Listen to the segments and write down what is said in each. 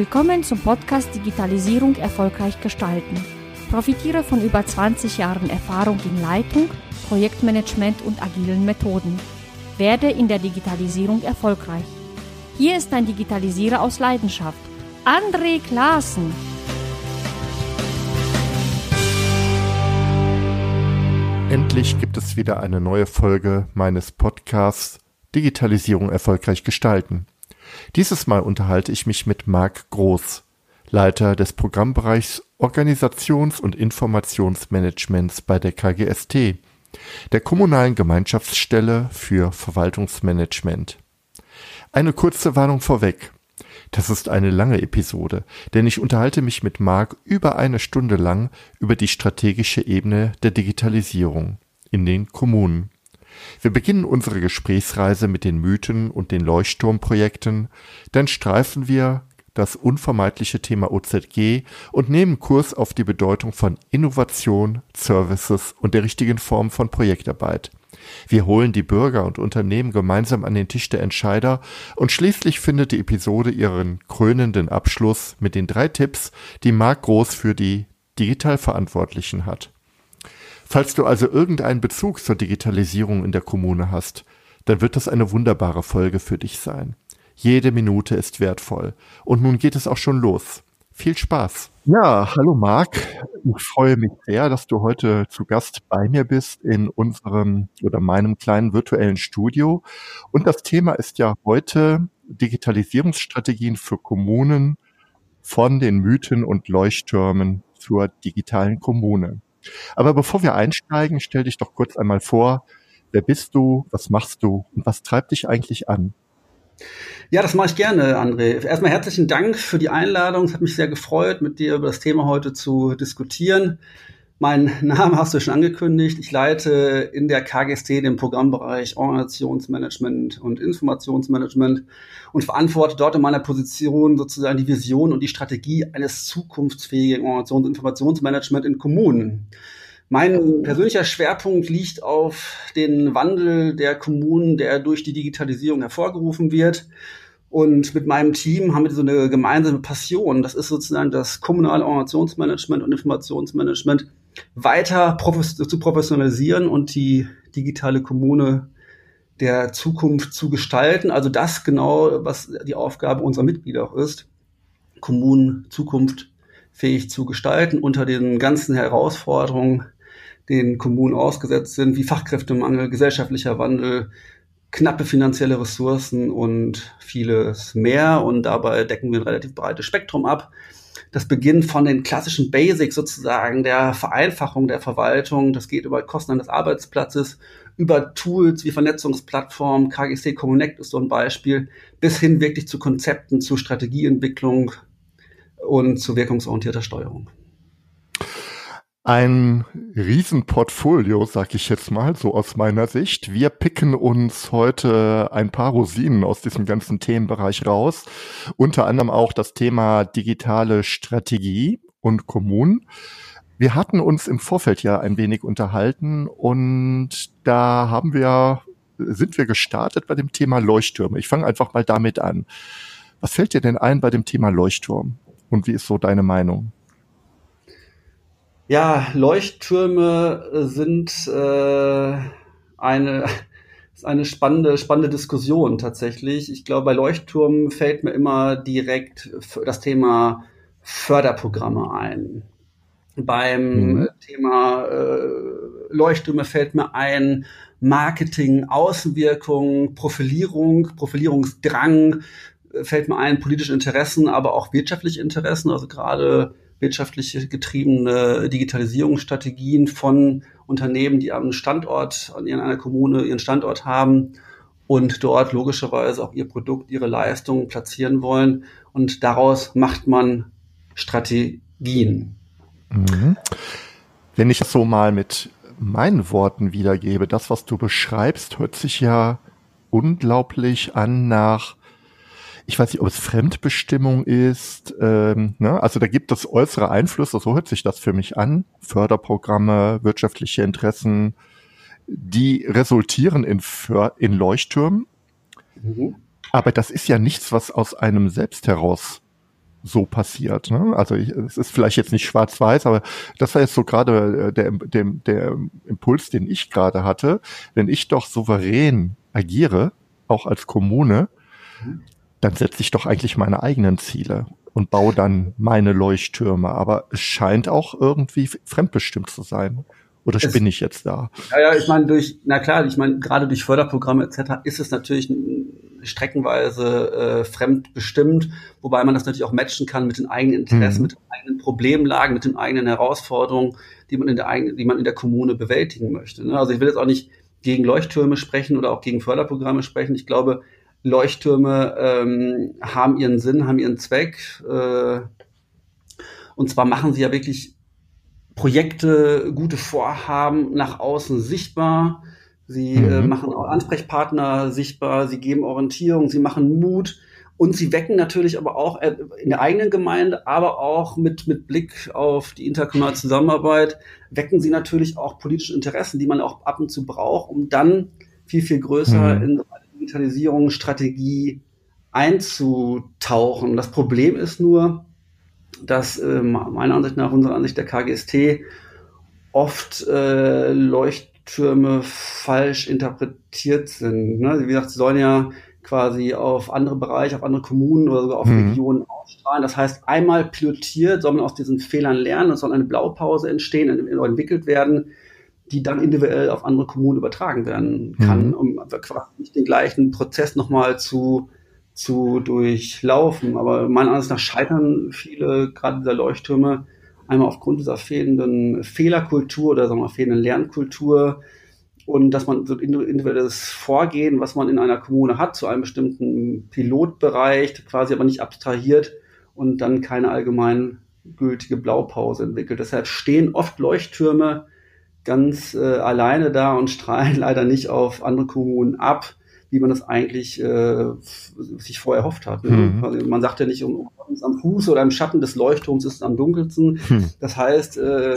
Willkommen zum Podcast Digitalisierung erfolgreich gestalten. Profitiere von über 20 Jahren Erfahrung in Leitung, Projektmanagement und agilen Methoden. Werde in der Digitalisierung erfolgreich. Hier ist ein Digitalisierer aus Leidenschaft, André Klaassen. Endlich gibt es wieder eine neue Folge meines Podcasts Digitalisierung erfolgreich gestalten. Dieses Mal unterhalte ich mich mit Marc Groß, Leiter des Programmbereichs Organisations- und Informationsmanagements bei der KGST, der kommunalen Gemeinschaftsstelle für Verwaltungsmanagement. Eine kurze Warnung vorweg. Das ist eine lange Episode, denn ich unterhalte mich mit Marc über eine Stunde lang über die strategische Ebene der Digitalisierung in den Kommunen. Wir beginnen unsere Gesprächsreise mit den Mythen und den Leuchtturmprojekten, dann streifen wir das unvermeidliche Thema OZG und nehmen Kurs auf die Bedeutung von Innovation, Services und der richtigen Form von Projektarbeit. Wir holen die Bürger und Unternehmen gemeinsam an den Tisch der Entscheider und schließlich findet die Episode ihren krönenden Abschluss mit den drei Tipps, die Marc Groß für die Digitalverantwortlichen hat. Falls du also irgendeinen Bezug zur Digitalisierung in der Kommune hast, dann wird das eine wunderbare Folge für dich sein. Jede Minute ist wertvoll. Und nun geht es auch schon los. Viel Spaß. Ja, hallo Marc. Ich freue mich sehr, dass du heute zu Gast bei mir bist in unserem oder meinem kleinen virtuellen Studio. Und das Thema ist ja heute Digitalisierungsstrategien für Kommunen von den Mythen und Leuchttürmen zur digitalen Kommune. Aber bevor wir einsteigen, stell dich doch kurz einmal vor, wer bist du, was machst du und was treibt dich eigentlich an? Ja, das mache ich gerne, André. Erstmal herzlichen Dank für die Einladung. Es hat mich sehr gefreut, mit dir über das Thema heute zu diskutieren. Mein Name hast du schon angekündigt. Ich leite in der KGST den Programmbereich Organisationsmanagement und Informationsmanagement und verantworte dort in meiner Position sozusagen die Vision und die Strategie eines zukunftsfähigen Organisations- und Informationsmanagement in Kommunen. Mein persönlicher Schwerpunkt liegt auf den Wandel der Kommunen, der durch die Digitalisierung hervorgerufen wird. Und mit meinem Team haben wir so eine gemeinsame Passion. Das ist sozusagen das kommunale Organisationsmanagement und Informationsmanagement weiter zu professionalisieren und die digitale Kommune der Zukunft zu gestalten. Also das genau, was die Aufgabe unserer Mitglieder auch ist, Kommunen zukunftfähig zu gestalten unter den ganzen Herausforderungen, denen Kommunen ausgesetzt sind, wie Fachkräftemangel, gesellschaftlicher Wandel, knappe finanzielle Ressourcen und vieles mehr. Und dabei decken wir ein relativ breites Spektrum ab das beginnt von den klassischen Basics sozusagen der Vereinfachung der Verwaltung. Das geht über Kosten des Arbeitsplatzes, über Tools wie Vernetzungsplattformen, KGC Connect ist so ein Beispiel, bis hin wirklich zu Konzepten, zu Strategieentwicklung und zu wirkungsorientierter Steuerung ein Riesenportfolio, sag ich jetzt mal, so aus meiner Sicht. Wir picken uns heute ein paar Rosinen aus diesem ganzen Themenbereich raus. Unter anderem auch das Thema digitale Strategie und Kommunen. Wir hatten uns im Vorfeld ja ein wenig unterhalten und da haben wir, sind wir gestartet bei dem Thema Leuchttürme. Ich fange einfach mal damit an. Was fällt dir denn ein bei dem Thema Leuchtturm? Und wie ist so deine Meinung? Ja, Leuchttürme äh, sind äh, eine, ist eine spannende, spannende Diskussion tatsächlich. Ich glaube, bei Leuchttürmen fällt mir immer direkt das Thema Förderprogramme ein. Beim mhm. Thema äh, Leuchttürme fällt mir ein Marketing, Außenwirkung, Profilierung, Profilierungsdrang, äh, fällt mir ein politische Interessen, aber auch wirtschaftliche Interessen. Also gerade wirtschaftlich getriebene Digitalisierungsstrategien von Unternehmen, die am Standort, in einer Kommune ihren Standort haben und dort logischerweise auch ihr Produkt, ihre Leistung platzieren wollen. Und daraus macht man Strategien. Mhm. Wenn ich das so mal mit meinen Worten wiedergebe, das, was du beschreibst, hört sich ja unglaublich an nach ich weiß nicht, ob es Fremdbestimmung ist. Ähm, ne? Also da gibt es äußere Einflüsse, so hört sich das für mich an. Förderprogramme, wirtschaftliche Interessen, die resultieren in, För in Leuchttürmen. Mhm. Aber das ist ja nichts, was aus einem selbst heraus so passiert. Ne? Also ich, es ist vielleicht jetzt nicht schwarz-weiß, aber das war jetzt so gerade äh, der, der, der Impuls, den ich gerade hatte. Wenn ich doch souverän agiere, auch als Kommune, dann setze ich doch eigentlich meine eigenen Ziele und baue dann meine Leuchttürme. Aber es scheint auch irgendwie fremdbestimmt zu sein. Oder spinne ich jetzt da? Ja, ja, ich meine, durch, na klar, ich meine, gerade durch Förderprogramme etc. ist es natürlich streckenweise äh, fremdbestimmt, wobei man das natürlich auch matchen kann mit den eigenen Interessen, mhm. mit den eigenen Problemlagen, mit den eigenen Herausforderungen, die man in der eigenen, die man in der Kommune bewältigen möchte. Ne? Also ich will jetzt auch nicht gegen Leuchttürme sprechen oder auch gegen Förderprogramme sprechen. Ich glaube, Leuchttürme ähm, haben ihren Sinn, haben ihren Zweck. Äh, und zwar machen sie ja wirklich Projekte, gute Vorhaben nach außen sichtbar. Sie äh, mhm. äh, machen auch Ansprechpartner sichtbar, sie geben Orientierung, sie machen Mut und sie wecken natürlich aber auch äh, in der eigenen Gemeinde, aber auch mit, mit Blick auf die interkommunale Zusammenarbeit, wecken sie natürlich auch politische Interessen, die man auch ab und zu braucht, um dann viel, viel größer mhm. in eine Digitalisierung, Strategie einzutauchen. Das Problem ist nur, dass äh, meiner Ansicht nach, unserer Ansicht der KGST, oft äh, Leuchttürme falsch interpretiert sind. Ne? Wie gesagt, sie sollen ja quasi auf andere Bereiche, auf andere Kommunen oder sogar auf mhm. Regionen ausstrahlen. Das heißt, einmal pilotiert, soll man aus diesen Fehlern lernen, es soll eine Blaupause entstehen, entwickelt werden, die dann individuell auf andere Kommunen übertragen werden kann, mhm. um quasi nicht den gleichen Prozess nochmal zu zu durchlaufen. Aber meiner Ansicht nach scheitern viele, gerade dieser Leuchttürme, einmal aufgrund dieser fehlenden Fehlerkultur oder sagen wir fehlenden Lernkultur und dass man so individuelles Vorgehen, was man in einer Kommune hat, zu einem bestimmten Pilotbereich quasi aber nicht abstrahiert und dann keine allgemein gültige Blaupause entwickelt. Deshalb stehen oft Leuchttürme ganz äh, alleine da und strahlen leider nicht auf andere Kommunen ab wie man das eigentlich äh, sich vorher erhofft hat. Ne? Mhm. Also man sagt ja nicht, um, um, am Fuß oder im Schatten des Leuchtturms ist es am dunkelsten. Mhm. Das heißt, äh,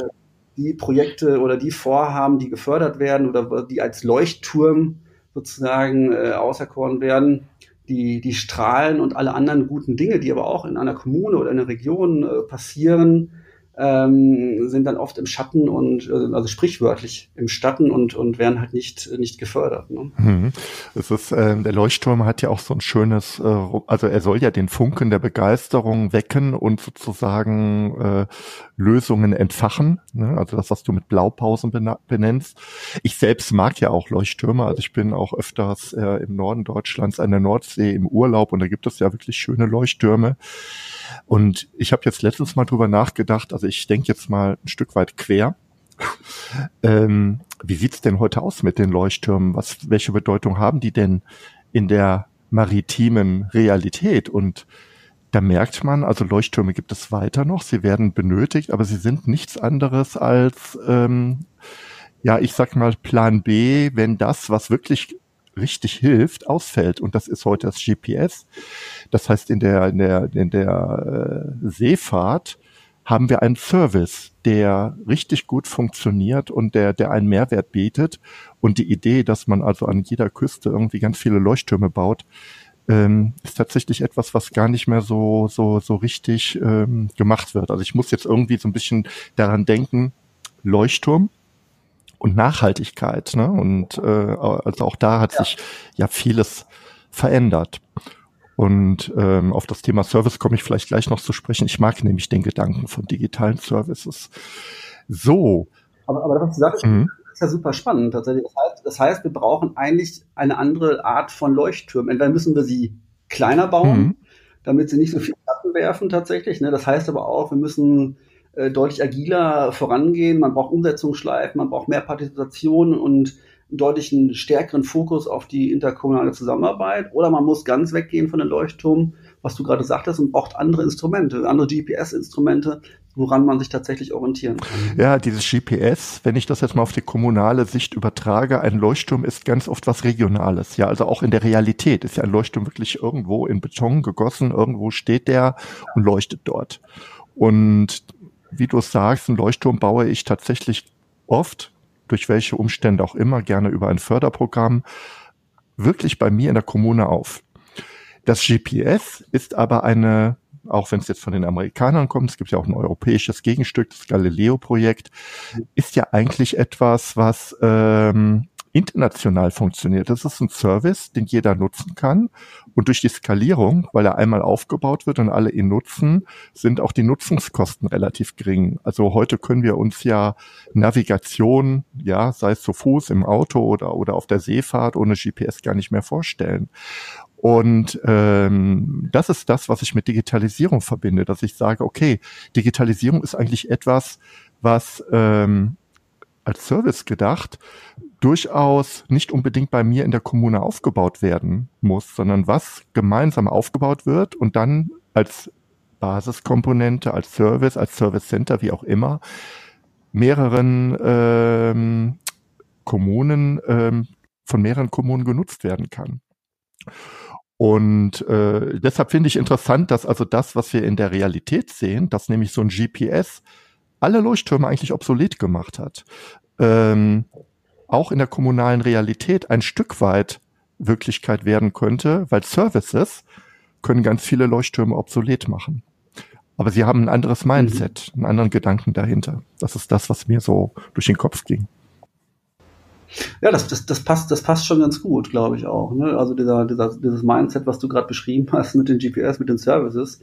die Projekte oder die Vorhaben, die gefördert werden oder die als Leuchtturm sozusagen äh, auserkoren werden, die, die strahlen und alle anderen guten Dinge, die aber auch in einer Kommune oder in einer Region äh, passieren, ähm, sind dann oft im Schatten und äh, also sprichwörtlich im Schatten und und werden halt nicht nicht gefördert. Ne? Mhm. Es ist äh, der Leuchtturm hat ja auch so ein schönes, äh, also er soll ja den Funken der Begeisterung wecken und sozusagen äh, Lösungen entfachen. Ne? Also das, was du mit Blaupausen benennst. Ich selbst mag ja auch Leuchttürme. Also ich bin auch öfters äh, im Norden Deutschlands an der Nordsee im Urlaub und da gibt es ja wirklich schöne Leuchttürme. Und ich habe jetzt letztens mal drüber nachgedacht, also ich denke jetzt mal ein Stück weit quer. ähm, wie sieht's denn heute aus mit den Leuchttürmen? Was, welche Bedeutung haben die denn in der maritimen Realität? Und da merkt man, also Leuchttürme gibt es weiter noch, sie werden benötigt, aber sie sind nichts anderes als, ähm, ja, ich sag mal Plan B, wenn das, was wirklich richtig hilft, ausfällt. Und das ist heute das GPS. Das heißt, in der, in der, in der äh, Seefahrt haben wir einen Service, der richtig gut funktioniert und der, der einen Mehrwert bietet. Und die Idee, dass man also an jeder Küste irgendwie ganz viele Leuchttürme baut, ähm, ist tatsächlich etwas, was gar nicht mehr so, so, so richtig ähm, gemacht wird. Also ich muss jetzt irgendwie so ein bisschen daran denken, Leuchtturm, und Nachhaltigkeit. Ne? Und äh, also auch da hat ja. sich ja vieles verändert. Und ähm, auf das Thema Service komme ich vielleicht gleich noch zu sprechen. Ich mag nämlich den Gedanken von digitalen Services. So. Aber, aber was du sagst, mhm. ist ja super spannend tatsächlich. Das heißt, das heißt, wir brauchen eigentlich eine andere Art von Leuchttürmen. Entweder müssen wir sie kleiner bauen, mhm. damit sie nicht so viel Schatten werfen tatsächlich. Ne? Das heißt aber auch, wir müssen äh, deutlich agiler vorangehen. Man braucht Umsetzungsschleifen, man braucht mehr Partizipation und einen deutlichen stärkeren Fokus auf die interkommunale Zusammenarbeit. Oder man muss ganz weggehen von den Leuchtturm, was du gerade sagtest, und braucht andere Instrumente, andere GPS-Instrumente, woran man sich tatsächlich orientieren kann. Ja, dieses GPS, wenn ich das jetzt mal auf die kommunale Sicht übertrage, ein Leuchtturm ist ganz oft was Regionales. Ja, also auch in der Realität ist ja ein Leuchtturm wirklich irgendwo in Beton gegossen, irgendwo steht der und leuchtet dort. Und wie du sagst, einen Leuchtturm baue ich tatsächlich oft, durch welche Umstände auch immer, gerne über ein Förderprogramm, wirklich bei mir in der Kommune auf. Das GPS ist aber eine auch wenn es jetzt von den Amerikanern kommt, es gibt ja auch ein europäisches Gegenstück, das Galileo-Projekt, ist ja eigentlich etwas, was ähm, international funktioniert. Das ist ein Service, den jeder nutzen kann. Und durch die Skalierung, weil er einmal aufgebaut wird und alle ihn nutzen, sind auch die Nutzungskosten relativ gering. Also heute können wir uns ja Navigation, ja, sei es zu Fuß, im Auto oder, oder auf der Seefahrt ohne GPS gar nicht mehr vorstellen. Und ähm, das ist das, was ich mit Digitalisierung verbinde, dass ich sage, okay, Digitalisierung ist eigentlich etwas, was ähm, als Service gedacht durchaus nicht unbedingt bei mir in der Kommune aufgebaut werden muss, sondern was gemeinsam aufgebaut wird und dann als Basiskomponente, als Service, als Service Center, wie auch immer, mehreren ähm, Kommunen, ähm, von mehreren Kommunen genutzt werden kann. Und äh, deshalb finde ich interessant, dass also das, was wir in der Realität sehen, dass nämlich so ein GPS alle Leuchttürme eigentlich obsolet gemacht hat, ähm, auch in der kommunalen Realität ein Stück weit Wirklichkeit werden könnte, weil Services können ganz viele Leuchttürme obsolet machen. Aber sie haben ein anderes Mindset, einen anderen Gedanken dahinter. Das ist das, was mir so durch den Kopf ging. Ja, das, das, das, passt, das passt schon ganz gut, glaube ich auch. Ne? Also dieser, dieser, dieses Mindset, was du gerade beschrieben hast mit den GPS, mit den Services.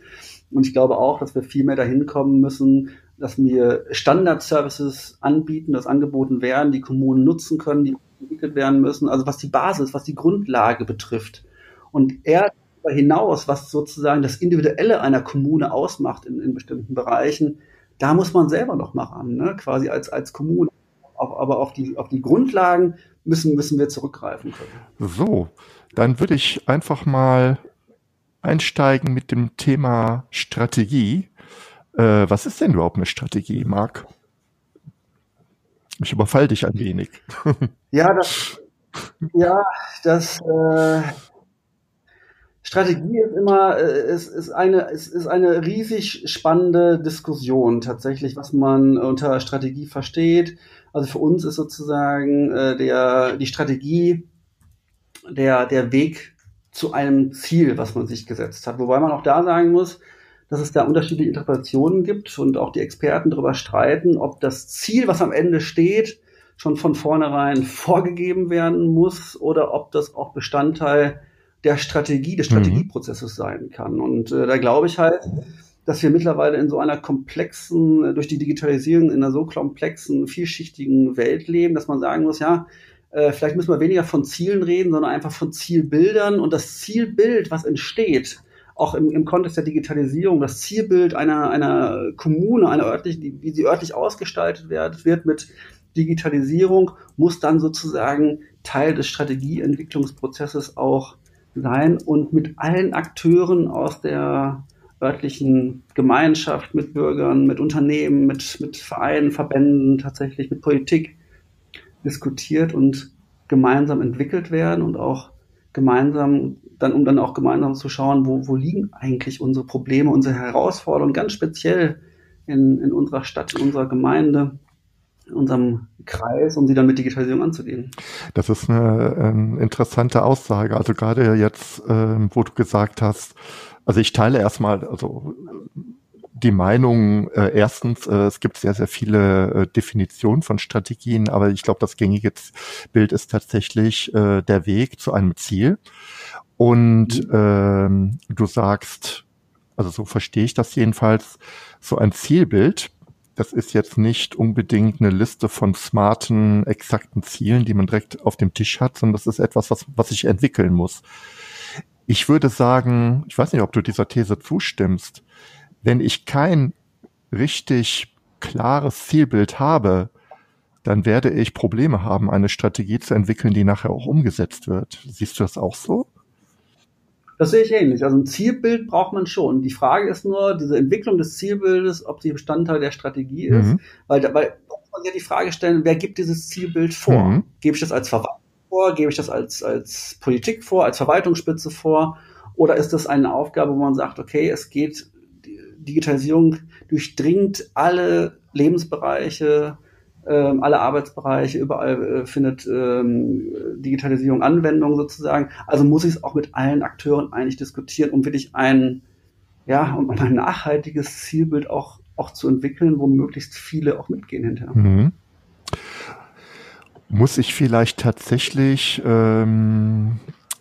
Und ich glaube auch, dass wir viel mehr dahin kommen müssen, dass wir Standard-Services anbieten, das angeboten werden, die Kommunen nutzen können, die entwickelt werden müssen. Also was die Basis, was die Grundlage betrifft. Und er darüber hinaus, was sozusagen das Individuelle einer Kommune ausmacht in, in bestimmten Bereichen, da muss man selber noch mal ran, ne? quasi als, als Kommune aber auf die, auf die Grundlagen müssen, müssen wir zurückgreifen können. So, dann würde ich einfach mal einsteigen mit dem Thema Strategie. Äh, was ist denn überhaupt eine Strategie, Marc? Ich überfall dich ein wenig. ja, das, ja, das, äh, Strategie ist immer, äh, ist, ist, eine, ist, ist eine riesig spannende Diskussion tatsächlich, was man unter Strategie versteht. Also für uns ist sozusagen äh, der, die Strategie der, der Weg zu einem Ziel, was man sich gesetzt hat. Wobei man auch da sagen muss, dass es da unterschiedliche Interpretationen gibt und auch die Experten darüber streiten, ob das Ziel, was am Ende steht, schon von vornherein vorgegeben werden muss oder ob das auch Bestandteil der Strategie, des mhm. Strategieprozesses mhm. sein kann. Und äh, da glaube ich halt, dass wir mittlerweile in so einer komplexen, äh, durch die Digitalisierung in einer so komplexen, vielschichtigen Welt leben, dass man sagen muss, ja, äh, vielleicht müssen wir weniger von Zielen reden, sondern einfach von Zielbildern und das Zielbild, was entsteht, auch im, im Kontext der Digitalisierung, das Zielbild einer, einer Kommune, einer örtlichen, wie sie örtlich ausgestaltet wird, wird mit Digitalisierung, muss dann sozusagen Teil des Strategieentwicklungsprozesses auch sein und mit allen Akteuren aus der örtlichen Gemeinschaft, mit Bürgern, mit Unternehmen, mit, mit Vereinen, Verbänden, tatsächlich mit Politik diskutiert und gemeinsam entwickelt werden und auch gemeinsam, dann, um dann auch gemeinsam zu schauen, wo, wo liegen eigentlich unsere Probleme, unsere Herausforderungen, ganz speziell in, in unserer Stadt, in unserer Gemeinde, in unserem Kreis, um sie dann mit Digitalisierung anzugehen. Das ist eine, eine interessante Aussage. Also gerade jetzt, äh, wo du gesagt hast, also ich teile erstmal, also die Meinung, äh, erstens, äh, es gibt sehr, sehr viele äh, Definitionen von Strategien, aber ich glaube, das gängige Bild ist tatsächlich äh, der Weg zu einem Ziel. Und mhm. ähm, du sagst, also so verstehe ich das jedenfalls, so ein Zielbild, das ist jetzt nicht unbedingt eine Liste von smarten, exakten Zielen, die man direkt auf dem Tisch hat, sondern das ist etwas, was, was sich entwickeln muss. Ich würde sagen, ich weiß nicht, ob du dieser These zustimmst, wenn ich kein richtig klares Zielbild habe, dann werde ich Probleme haben, eine Strategie zu entwickeln, die nachher auch umgesetzt wird. Siehst du das auch so? Das sehe ich ähnlich. Also ein Zielbild braucht man schon. Die Frage ist nur, diese Entwicklung des Zielbildes, ob sie Bestandteil der Strategie ist. Mhm. Weil, weil man ja die Frage stellen, wer gibt dieses Zielbild vor? Mhm. Gebe ich das als Verwaltung vor? Gebe ich das als, als Politik vor, als Verwaltungsspitze vor? Oder ist das eine Aufgabe, wo man sagt, okay, es geht, Digitalisierung durchdringt alle Lebensbereiche, ähm, alle Arbeitsbereiche, überall äh, findet ähm, Digitalisierung Anwendung sozusagen. Also muss ich es auch mit allen Akteuren eigentlich diskutieren, um wirklich ein, ja, um ein nachhaltiges Zielbild auch, auch zu entwickeln, wo möglichst viele auch mitgehen hinterher. Mhm. Muss ich vielleicht tatsächlich ähm,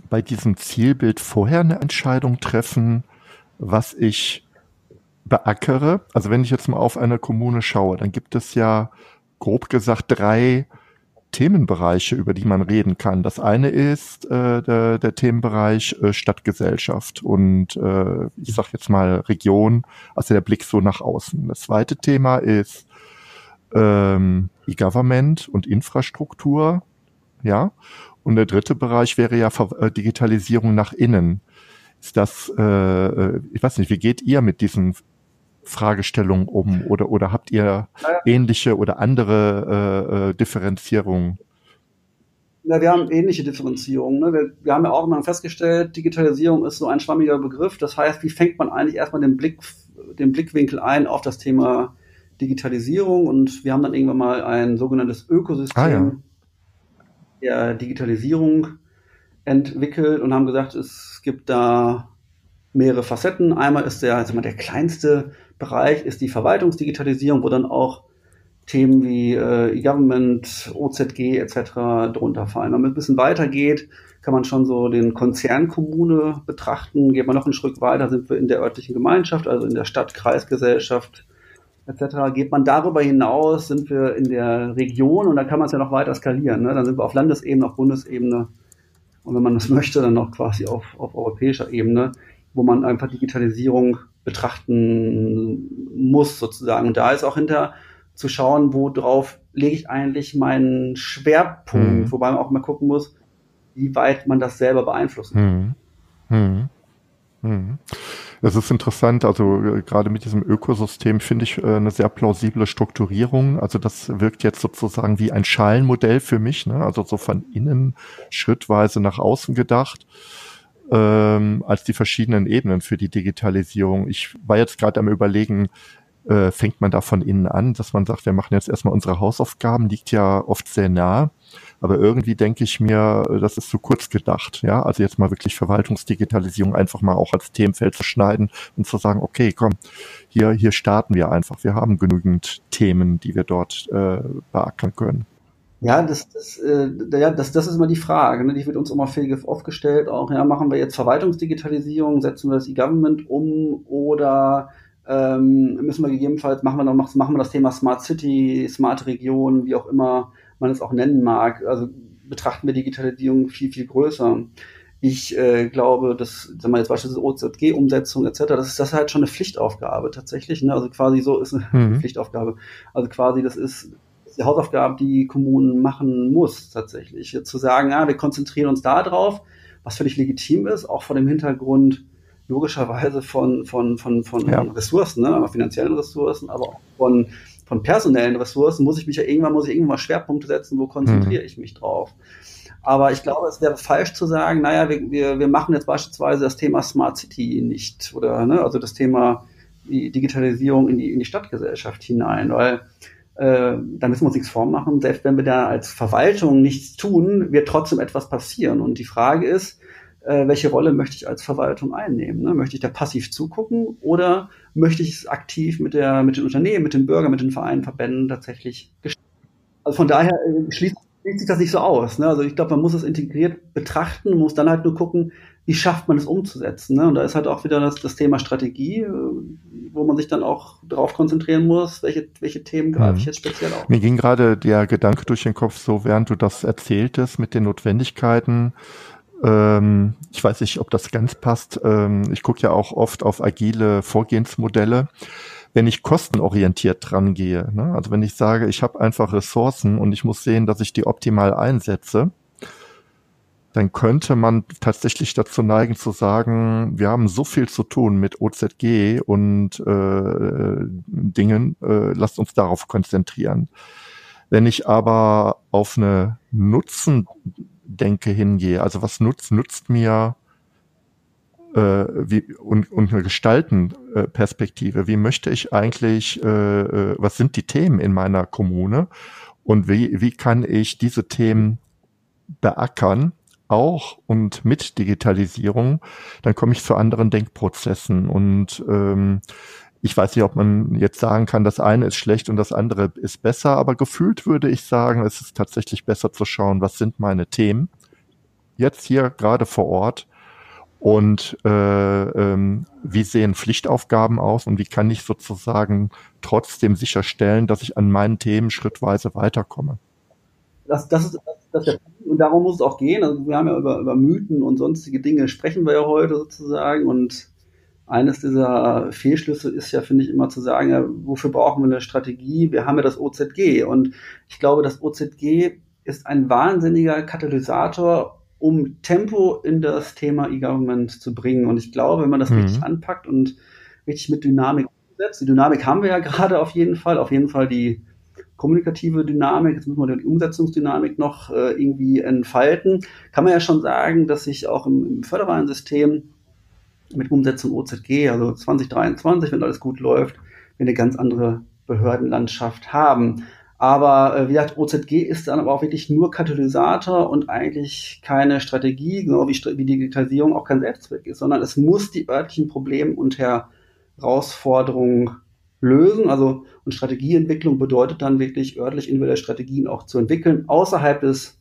bei diesem Zielbild vorher eine Entscheidung treffen, was ich beackere? Also wenn ich jetzt mal auf eine Kommune schaue, dann gibt es ja grob gesagt drei Themenbereiche, über die man reden kann. Das eine ist äh, der, der Themenbereich äh, Stadtgesellschaft und äh, ich sage jetzt mal Region, also der Blick so nach außen. Das zweite Thema ist ähm, E-Government und Infrastruktur, ja. Und der dritte Bereich wäre ja äh, Digitalisierung nach innen. Ist das, äh, äh, ich weiß nicht, wie geht ihr mit diesen Fragestellungen um oder, oder habt ihr ähnliche oder andere äh, äh, Differenzierungen? Ja, wir haben ähnliche Differenzierungen. Ne? Wir, wir, haben ja auch immer festgestellt, Digitalisierung ist so ein schwammiger Begriff. Das heißt, wie fängt man eigentlich erstmal den Blick, den Blickwinkel ein auf das Thema Digitalisierung? Und wir haben dann irgendwann mal ein sogenanntes Ökosystem ah, ja. der Digitalisierung entwickelt und haben gesagt, es gibt da mehrere Facetten. Einmal ist der, also der kleinste Bereich ist die Verwaltungsdigitalisierung, wo dann auch Themen wie äh, E-Government, OZG etc. drunter fallen. Wenn man ein bisschen weiter geht, kann man schon so den Konzernkommune betrachten. Geht man noch einen Schritt weiter, sind wir in der örtlichen Gemeinschaft, also in der Stadt, Kreisgesellschaft etc. Geht man darüber hinaus, sind wir in der Region und da kann man es ja noch weiter skalieren. Ne? Dann sind wir auf Landesebene, auf Bundesebene und wenn man das möchte, dann noch quasi auf, auf europäischer Ebene, wo man einfach Digitalisierung betrachten muss sozusagen. Und da ist auch hinter zu schauen, worauf lege ich eigentlich meinen Schwerpunkt, mhm. wobei man auch mal gucken muss, wie weit man das selber beeinflussen kann. Mhm. Mhm. mhm. Es ist interessant, also äh, gerade mit diesem Ökosystem finde ich äh, eine sehr plausible Strukturierung. Also das wirkt jetzt sozusagen wie ein Schalenmodell für mich, ne? also so von innen schrittweise nach außen gedacht ähm, als die verschiedenen Ebenen für die Digitalisierung. Ich war jetzt gerade am überlegen, äh, fängt man da von innen an, dass man sagt, wir machen jetzt erstmal unsere Hausaufgaben, liegt ja oft sehr nah. Aber irgendwie denke ich mir, das ist zu kurz gedacht. Ja, also jetzt mal wirklich Verwaltungsdigitalisierung einfach mal auch als Themenfeld zu schneiden und zu sagen, okay, komm, hier, hier starten wir einfach. Wir haben genügend Themen, die wir dort äh, beackern können. Ja, das, das, äh, ja, das, das ist immer die Frage. Ne? Die wird uns immer viel oft gestellt. Auch, ja, machen wir jetzt Verwaltungsdigitalisierung, setzen wir das E-Government um oder ähm, müssen wir gegebenenfalls, machen wir noch, machen wir das Thema Smart City, Smart Region, wie auch immer man es auch nennen mag. Also betrachten wir Digitalisierung viel, viel größer. Ich äh, glaube, dass, sagen wir jetzt beispielsweise OZG-Umsetzung etc., das ist das ist halt schon eine Pflichtaufgabe tatsächlich. Ne? Also quasi so ist eine mhm. Pflichtaufgabe. Also quasi das ist die Hausaufgaben, die Kommunen machen muss, tatsächlich. Zu sagen, ja, wir konzentrieren uns da drauf, was völlig legitim ist, auch vor dem Hintergrund logischerweise von, von, von, von ja. Ressourcen, ne, finanziellen Ressourcen, aber auch von, von personellen Ressourcen, muss ich mich ja irgendwann, muss ich irgendwann mal Schwerpunkte setzen, wo konzentriere mhm. ich mich drauf. Aber ich glaube, es wäre falsch zu sagen, naja, wir, wir, wir machen jetzt beispielsweise das Thema Smart City nicht oder ne, also das Thema die Digitalisierung in die, in die Stadtgesellschaft hinein, weil äh, da müssen wir uns nichts vormachen. Selbst wenn wir da als Verwaltung nichts tun, wird trotzdem etwas passieren. Und die Frage ist, äh, welche Rolle möchte ich als Verwaltung einnehmen? Ne? Möchte ich da passiv zugucken oder möchte ich es aktiv mit, der, mit den Unternehmen, mit den Bürgern, mit den Vereinen, Verbänden tatsächlich gestalten? Also von daher äh, schließt, schließt sich das nicht so aus. Ne? Also ich glaube, man muss es integriert betrachten, muss dann halt nur gucken, wie schafft man es umzusetzen? Ne? Und da ist halt auch wieder das, das Thema Strategie, äh, wo man sich dann auch darauf konzentrieren muss, welche, welche Themen greife ich mhm. jetzt speziell auf. Mir ging gerade der Gedanke durch den Kopf, so während du das erzähltest mit den Notwendigkeiten. Ähm, ich weiß nicht, ob das ganz passt. Ähm, ich gucke ja auch oft auf agile Vorgehensmodelle wenn ich kostenorientiert dran gehe. Ne? Also wenn ich sage, ich habe einfach Ressourcen und ich muss sehen, dass ich die optimal einsetze, dann könnte man tatsächlich dazu neigen zu sagen, wir haben so viel zu tun mit OZG und äh, Dingen, äh, lasst uns darauf konzentrieren. Wenn ich aber auf eine Nutzendenke hingehe, also was nutzt, nutzt mir äh, wie, und, und eine Gestaltenperspektive, wie möchte ich eigentlich, äh, äh, was sind die Themen in meiner Kommune? Und wie, wie kann ich diese Themen beackern auch und mit Digitalisierung, dann komme ich zu anderen Denkprozessen. Und ähm, ich weiß nicht, ob man jetzt sagen kann, das eine ist schlecht und das andere ist besser, aber gefühlt würde ich sagen, es ist tatsächlich besser zu schauen, was sind meine Themen jetzt hier gerade vor Ort und äh, ähm, wie sehen Pflichtaufgaben aus und wie kann ich sozusagen trotzdem sicherstellen, dass ich an meinen Themen schrittweise weiterkomme. Das, das ist das ist und darum muss es auch gehen. Also wir haben ja über, über Mythen und sonstige Dinge sprechen wir ja heute sozusagen und eines dieser Fehlschlüsse ist ja, finde ich, immer zu sagen, ja, wofür brauchen wir eine Strategie? Wir haben ja das OZG und ich glaube, das OZG ist ein wahnsinniger Katalysator, um Tempo in das Thema E-Government zu bringen. Und ich glaube, wenn man das mhm. richtig anpackt und richtig mit Dynamik umsetzt, die Dynamik haben wir ja gerade auf jeden Fall, auf jeden Fall die kommunikative Dynamik, jetzt müssen wir die Umsetzungsdynamik noch äh, irgendwie entfalten, kann man ja schon sagen, dass sich auch im, im föderalen System mit Umsetzung OZG, also 2023, wenn alles gut läuft, wir eine ganz andere Behördenlandschaft haben. Aber äh, wie gesagt, OZG ist dann aber auch wirklich nur Katalysator und eigentlich keine Strategie, genau wie, wie Digitalisierung auch kein Selbstzweck ist, sondern es muss die örtlichen Probleme und Herausforderungen lösen. Also und Strategieentwicklung bedeutet dann wirklich örtlich individuelle Strategien auch zu entwickeln außerhalb des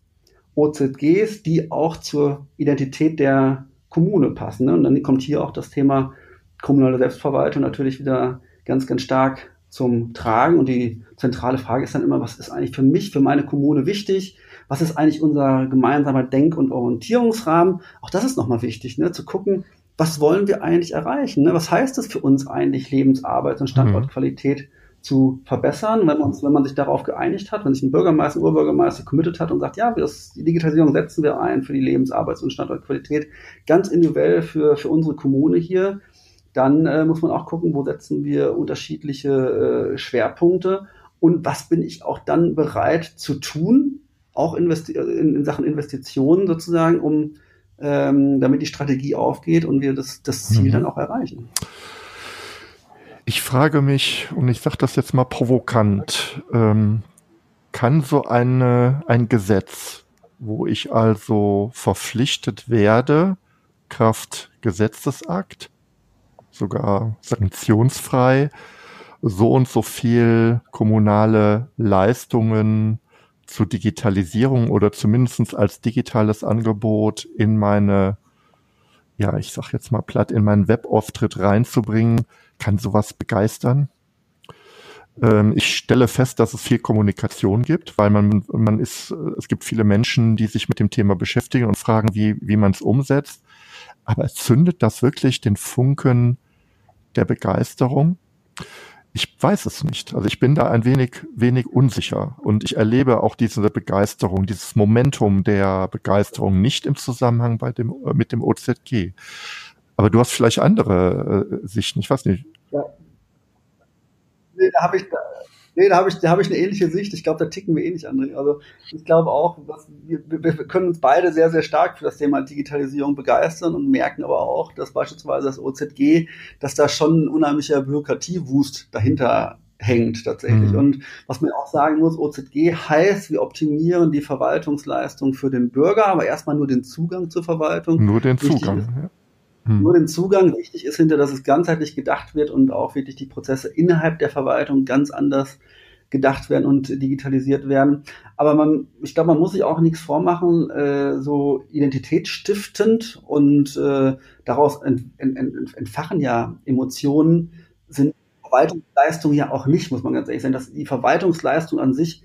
OZGs, die auch zur Identität der Kommune passen. Ne? Und dann kommt hier auch das Thema kommunale Selbstverwaltung natürlich wieder ganz, ganz stark zum Tragen. Und die zentrale Frage ist dann immer, was ist eigentlich für mich, für meine Kommune wichtig? Was ist eigentlich unser gemeinsamer Denk- und Orientierungsrahmen? Auch das ist nochmal wichtig, ne? zu gucken, was wollen wir eigentlich erreichen? Ne? Was heißt das für uns eigentlich, Lebensarbeits- und Standortqualität mhm. zu verbessern? Wenn man, wenn man sich darauf geeinigt hat, wenn sich ein Bürgermeister, ein Urbürgermeister committed hat und sagt, ja, das, die Digitalisierung setzen wir ein für die Lebensarbeits- und Standortqualität, ganz individuell für, für unsere Kommune hier, dann äh, muss man auch gucken, wo setzen wir unterschiedliche äh, Schwerpunkte und was bin ich auch dann bereit zu tun, auch investi in, in Sachen Investitionen sozusagen, um ähm, damit die Strategie aufgeht und wir das, das Ziel mhm. dann auch erreichen. Ich frage mich, und ich sage das jetzt mal provokant, ähm, kann so eine, ein Gesetz, wo ich also verpflichtet werde, Kraft Gesetzesakt, sogar sanktionsfrei, so und so viel kommunale Leistungen zur Digitalisierung oder zumindestens als digitales Angebot in meine, ja, ich sag jetzt mal platt, in meinen Webauftritt reinzubringen, kann sowas begeistern. Ähm, ich stelle fest, dass es viel Kommunikation gibt, weil man, man ist, es gibt viele Menschen, die sich mit dem Thema beschäftigen und fragen, wie, wie man es umsetzt. Aber zündet das wirklich den Funken der Begeisterung? Ich weiß es nicht. Also ich bin da ein wenig, wenig unsicher und ich erlebe auch diese Begeisterung, dieses Momentum der Begeisterung nicht im Zusammenhang bei dem, äh, mit dem OZG. Aber du hast vielleicht andere äh, Sichten, ich weiß nicht. Ja. Nee, da habe ich, Nee, da habe ich, da hab ich eine ähnliche Sicht. Ich glaube, da ticken wir ähnlich, André. Also ich glaube auch, wir, wir können uns beide sehr, sehr stark für das Thema Digitalisierung begeistern und merken aber auch, dass beispielsweise das OZG, dass da schon ein unheimlicher Bürokratiewust dahinter hängt tatsächlich. Mhm. Und was man auch sagen muss, OZG heißt, wir optimieren die Verwaltungsleistung für den Bürger, aber erstmal nur den Zugang zur Verwaltung. Nur den Zugang, ja hm. nur den Zugang. Wichtig ist hinter, dass es ganzheitlich gedacht wird und auch wirklich die Prozesse innerhalb der Verwaltung ganz anders gedacht werden und digitalisiert werden. Aber man, ich glaube, man muss sich auch nichts vormachen, äh, so identitätsstiftend und äh, daraus ent, ent, ent, entfachen ja Emotionen, sind Verwaltungsleistungen ja auch nicht, muss man ganz ehrlich sagen. Dass die Verwaltungsleistung an sich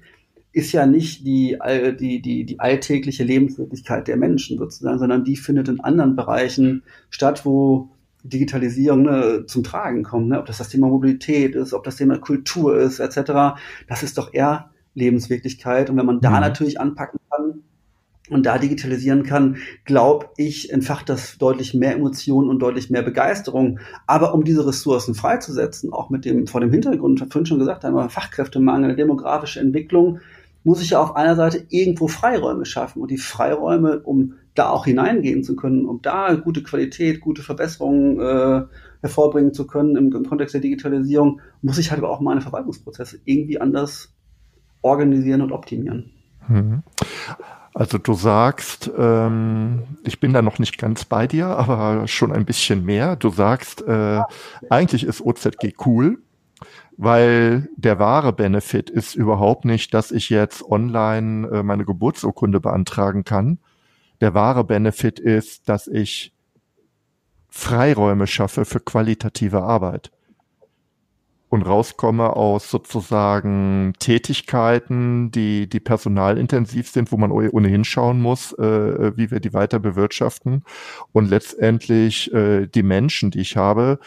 ist ja nicht die, die, die, die alltägliche Lebenswirklichkeit der Menschen sozusagen, sondern die findet in anderen Bereichen statt, wo Digitalisierung ne, zum Tragen kommt. Ne? Ob das das Thema Mobilität ist, ob das Thema Kultur ist, etc. Das ist doch eher Lebenswirklichkeit. Und wenn man da mhm. natürlich anpacken kann und da digitalisieren kann, glaube ich, entfacht das deutlich mehr Emotionen und deutlich mehr Begeisterung. Aber um diese Ressourcen freizusetzen, auch mit dem, vor dem Hintergrund, ich habe vorhin schon gesagt, einmal Fachkräftemangel, demografische Entwicklung, muss ich ja auf einer Seite irgendwo Freiräume schaffen. Und die Freiräume, um da auch hineingehen zu können, um da gute Qualität, gute Verbesserungen äh, hervorbringen zu können im, im Kontext der Digitalisierung, muss ich halt aber auch meine Verwaltungsprozesse irgendwie anders organisieren und optimieren. Mhm. Also du sagst, ähm, ich bin da noch nicht ganz bei dir, aber schon ein bisschen mehr. Du sagst, äh, eigentlich ist OZG cool, weil der wahre Benefit ist überhaupt nicht, dass ich jetzt online äh, meine Geburtsurkunde beantragen kann. Der wahre Benefit ist, dass ich Freiräume schaffe für qualitative Arbeit und rauskomme aus sozusagen Tätigkeiten, die, die personalintensiv sind, wo man ohnehin schauen muss, äh, wie wir die weiter bewirtschaften und letztendlich äh, die Menschen, die ich habe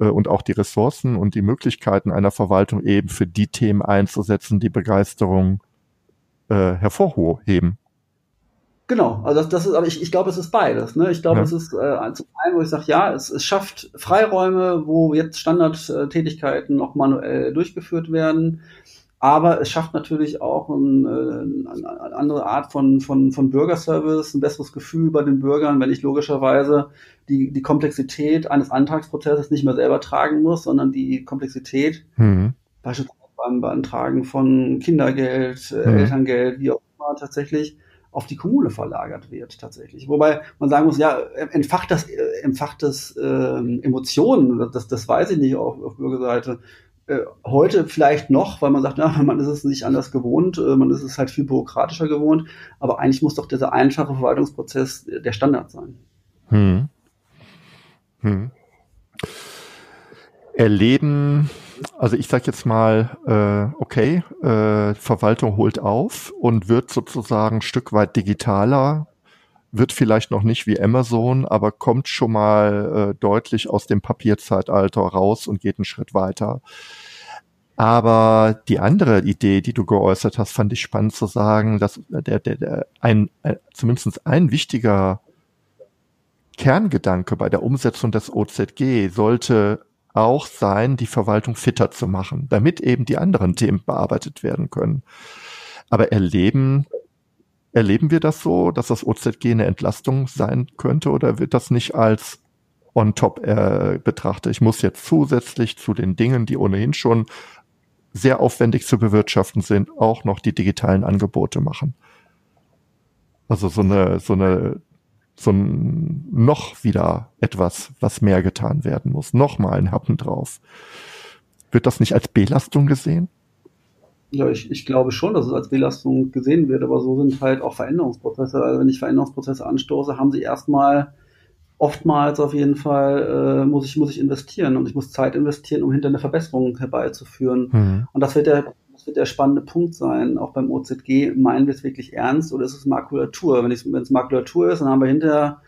äh, und auch die Ressourcen und die Möglichkeiten einer Verwaltung eben für die Themen einzusetzen, die Begeisterung äh, hervorheben. Genau, also das, das ist, aber ich, ich glaube, es ist beides. Ne? Ich glaube, ja. es ist äh, zum einen, wo ich sage, ja, es, es schafft Freiräume, wo jetzt Standardtätigkeiten noch manuell durchgeführt werden. Aber es schafft natürlich auch ein, äh, eine andere Art von, von, von Bürgerservice, ein besseres Gefühl bei den Bürgern, wenn ich logischerweise die, die Komplexität eines Antragsprozesses nicht mehr selber tragen muss, sondern die Komplexität mhm. beispielsweise beim Beantragen von Kindergeld, äh, mhm. Elterngeld, wie auch immer tatsächlich auf die Kommune verlagert wird tatsächlich. Wobei man sagen muss, ja, entfacht das, entfacht das äh, Emotionen, das, das weiß ich nicht auf, auf Bürgerseite. Äh, heute vielleicht noch, weil man sagt, ja, man ist es nicht anders gewohnt, äh, man ist es halt viel bürokratischer gewohnt, aber eigentlich muss doch dieser einfache Verwaltungsprozess der Standard sein. Hm. Hm. Erleben also ich sage jetzt mal, äh, okay, äh, Verwaltung holt auf und wird sozusagen ein Stück weit digitaler, wird vielleicht noch nicht wie Amazon, aber kommt schon mal äh, deutlich aus dem Papierzeitalter raus und geht einen Schritt weiter. Aber die andere Idee, die du geäußert hast, fand ich spannend zu sagen, dass der, der, der ein, äh, zumindest ein wichtiger Kerngedanke bei der Umsetzung des OZG sollte auch sein, die Verwaltung fitter zu machen, damit eben die anderen Themen bearbeitet werden können. Aber erleben, erleben wir das so, dass das OZG eine Entlastung sein könnte oder wird das nicht als on top äh, betrachtet? Ich muss jetzt zusätzlich zu den Dingen, die ohnehin schon sehr aufwendig zu bewirtschaften sind, auch noch die digitalen Angebote machen. Also so eine, so eine so ein, noch wieder etwas, was mehr getan werden muss. Nochmal ein Happen drauf. Wird das nicht als Belastung gesehen? Ja, ich, ich glaube schon, dass es als Belastung gesehen wird, aber so sind halt auch Veränderungsprozesse. Also wenn ich Veränderungsprozesse anstoße, haben sie erstmal oftmals auf jeden Fall äh, muss ich muss ich investieren und ich muss Zeit investieren, um hinter eine Verbesserung herbeizuführen. Mhm. Und das wird der das wird der spannende Punkt sein. Auch beim OZG meinen wir es wirklich ernst oder ist es Makulatur? Wenn es Makulatur ist, dann haben wir hinterher,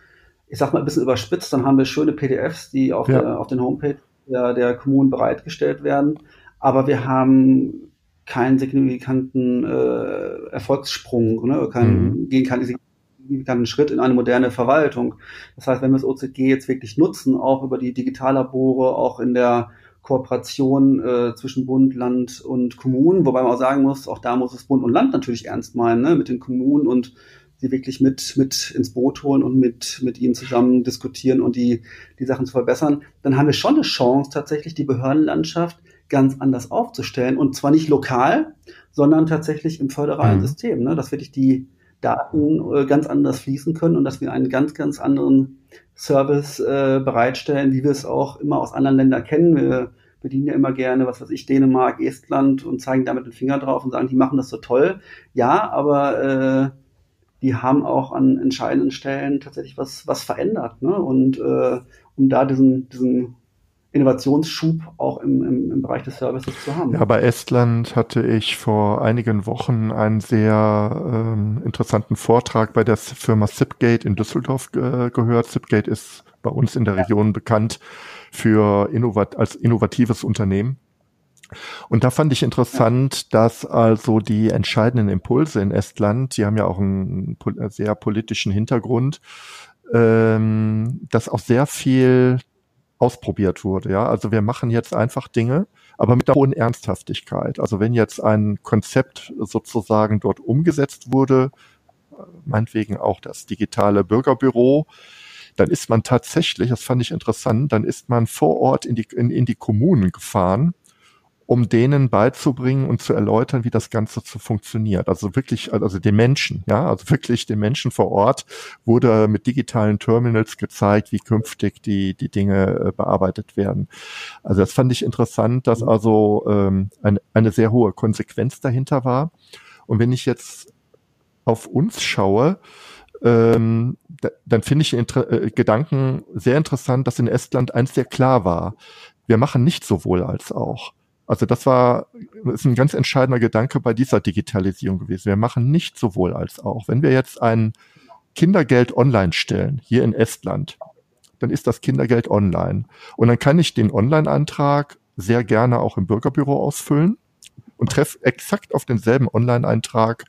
ich sag mal ein bisschen überspitzt, dann haben wir schöne PDFs, die auf, ja. der, auf den Homepage der, der Kommunen bereitgestellt werden. Aber wir haben keinen signifikanten äh, Erfolgssprung, ne? Kein, mhm. gehen keinen signifikanten Schritt in eine moderne Verwaltung. Das heißt, wenn wir das OZG jetzt wirklich nutzen, auch über die Digitallabore, auch in der Kooperation äh, zwischen Bund, Land und Kommunen, wobei man auch sagen muss, auch da muss es Bund und Land natürlich ernst meinen, ne, mit den Kommunen und sie wirklich mit, mit ins Boot holen und mit, mit ihnen zusammen diskutieren und die, die Sachen zu verbessern, dann haben wir schon eine Chance, tatsächlich die Behördenlandschaft ganz anders aufzustellen und zwar nicht lokal, sondern tatsächlich im föderalen mhm. System, ne, dass wirklich die Daten äh, ganz anders fließen können und dass wir einen ganz, ganz anderen Service äh, bereitstellen, wie wir es auch immer aus anderen Ländern kennen. Wir bedienen ja immer gerne, was weiß ich, Dänemark, Estland und zeigen damit den Finger drauf und sagen, die machen das so toll. Ja, aber äh, die haben auch an entscheidenden Stellen tatsächlich was, was verändert. Ne? Und äh, um da diesen, diesen Innovationsschub auch im, im, im Bereich des Services zu haben. Ja, bei Estland hatte ich vor einigen Wochen einen sehr ähm, interessanten Vortrag bei der Firma Zipgate in Düsseldorf ge gehört. Zipgate ist bei uns in der Region bekannt für innovat als innovatives Unternehmen. Und da fand ich interessant, dass also die entscheidenden Impulse in Estland, die haben ja auch einen sehr politischen Hintergrund, ähm, dass auch sehr viel ausprobiert wurde. Ja, also wir machen jetzt einfach Dinge, aber mit der hohen Ernsthaftigkeit. Also wenn jetzt ein Konzept sozusagen dort umgesetzt wurde, meinetwegen auch das digitale Bürgerbüro, dann ist man tatsächlich, das fand ich interessant, dann ist man vor Ort in die, in, in die Kommunen gefahren um denen beizubringen und zu erläutern, wie das Ganze zu funktioniert. Also wirklich, also den Menschen, ja, also wirklich den Menschen vor Ort wurde mit digitalen Terminals gezeigt, wie künftig die, die Dinge äh, bearbeitet werden. Also das fand ich interessant, dass also ähm, eine, eine sehr hohe Konsequenz dahinter war. Und wenn ich jetzt auf uns schaue, ähm, da, dann finde ich den äh, Gedanken sehr interessant, dass in Estland eins sehr klar war. Wir machen nicht sowohl als auch. Also das war ist ein ganz entscheidender Gedanke bei dieser Digitalisierung gewesen. Wir machen nicht sowohl als auch. Wenn wir jetzt ein Kindergeld online stellen, hier in Estland, dann ist das Kindergeld online. Und dann kann ich den Online-Antrag sehr gerne auch im Bürgerbüro ausfüllen und treffe exakt auf denselben Online-Eintrag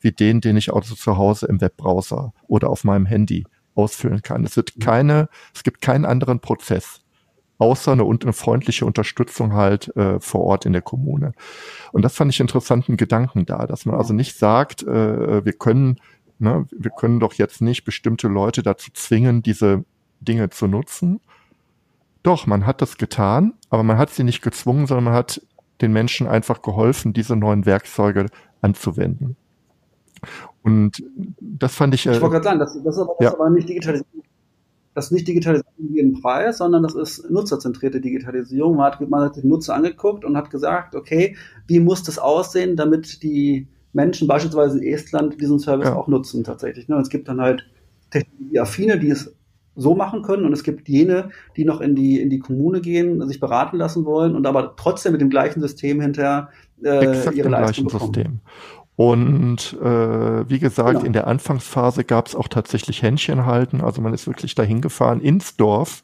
wie den, den ich also zu Hause im Webbrowser oder auf meinem Handy ausfüllen kann. Es wird keine, es gibt keinen anderen Prozess außer eine, eine freundliche Unterstützung halt äh, vor Ort in der Kommune. Und das fand ich interessanten Gedanken da, dass man also nicht sagt, äh, wir können, ne, wir können doch jetzt nicht bestimmte Leute dazu zwingen, diese Dinge zu nutzen. Doch, man hat das getan, aber man hat sie nicht gezwungen, sondern man hat den Menschen einfach geholfen, diese neuen Werkzeuge anzuwenden. Und das fand ich. Äh, ich wollte gerade sagen, das, das ist aber, das ja. aber nicht digitalisiert das ist nicht Digitalisierung wie jeden Preis, sondern das ist nutzerzentrierte Digitalisierung. Man hat, man hat den Nutzer angeguckt und hat gesagt, okay, wie muss das aussehen, damit die Menschen beispielsweise in Estland diesen Service ja. auch nutzen tatsächlich. Ne? Und es gibt dann halt Technologieaffine, die es so machen können und es gibt jene, die noch in die in die Kommune gehen, sich beraten lassen wollen und aber trotzdem mit dem gleichen System hinterher äh, Exakt ihre Leistung bekommen. System. Und äh, wie gesagt, genau. in der Anfangsphase gab es auch tatsächlich Händchen halten. Also man ist wirklich dahin gefahren ins Dorf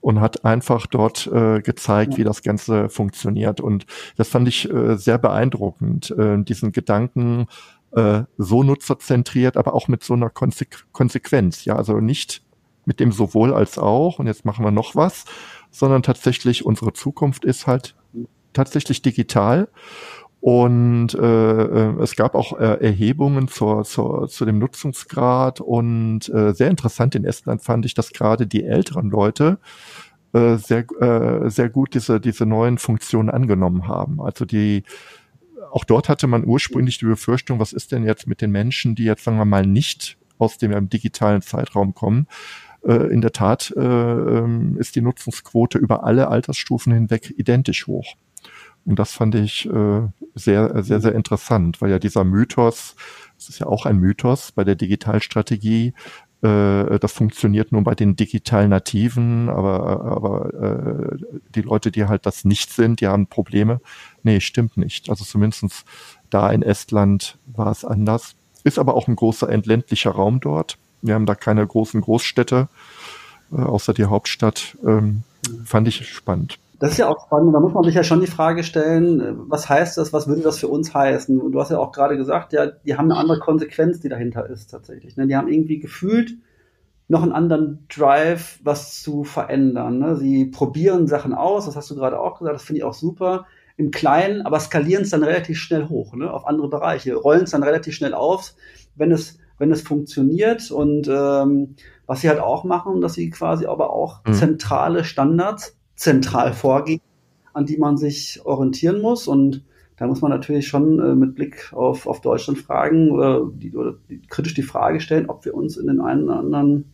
und hat einfach dort äh, gezeigt, ja. wie das Ganze funktioniert. Und das fand ich äh, sehr beeindruckend, äh, diesen Gedanken äh, so nutzerzentriert, aber auch mit so einer Konsequ Konsequenz. Ja, also nicht mit dem sowohl als auch und jetzt machen wir noch was, sondern tatsächlich unsere Zukunft ist halt tatsächlich digital und äh, äh, es gab auch äh, Erhebungen zur, zur, zu dem Nutzungsgrad. Und äh, sehr interessant in Estland fand ich, dass gerade die älteren Leute äh, sehr, äh, sehr gut diese, diese neuen Funktionen angenommen haben. Also die auch dort hatte man ursprünglich die Befürchtung, was ist denn jetzt mit den Menschen, die jetzt, sagen wir mal, nicht aus dem digitalen Zeitraum kommen. Äh, in der Tat äh, ähm, ist die Nutzungsquote über alle Altersstufen hinweg identisch hoch. Und das fand ich äh, sehr, sehr, sehr interessant, weil ja dieser Mythos, das ist ja auch ein Mythos bei der Digitalstrategie, äh, das funktioniert nur bei den digital Nativen, aber, aber äh, die Leute, die halt das nicht sind, die haben Probleme. Nee, stimmt nicht. Also zumindestens da in Estland war es anders. Ist aber auch ein großer entländlicher Raum dort. Wir haben da keine großen Großstädte, äh, außer die Hauptstadt. Ähm, fand ich spannend. Das ist ja auch spannend. Da muss man sich ja schon die Frage stellen, was heißt das, was würde das für uns heißen? Und du hast ja auch gerade gesagt, ja, die haben eine andere Konsequenz, die dahinter ist tatsächlich. Ne? Die haben irgendwie gefühlt noch einen anderen Drive, was zu verändern. Ne? Sie probieren Sachen aus, das hast du gerade auch gesagt, das finde ich auch super, im Kleinen, aber skalieren es dann relativ schnell hoch, ne? auf andere Bereiche, rollen es dann relativ schnell auf, wenn es, wenn es funktioniert. Und ähm, was sie halt auch machen, dass sie quasi aber auch mhm. zentrale Standards zentral vorgehen, an die man sich orientieren muss. Und da muss man natürlich schon äh, mit Blick auf, auf Deutschland fragen oder, die, oder die, kritisch die Frage stellen, ob wir uns in den einen oder anderen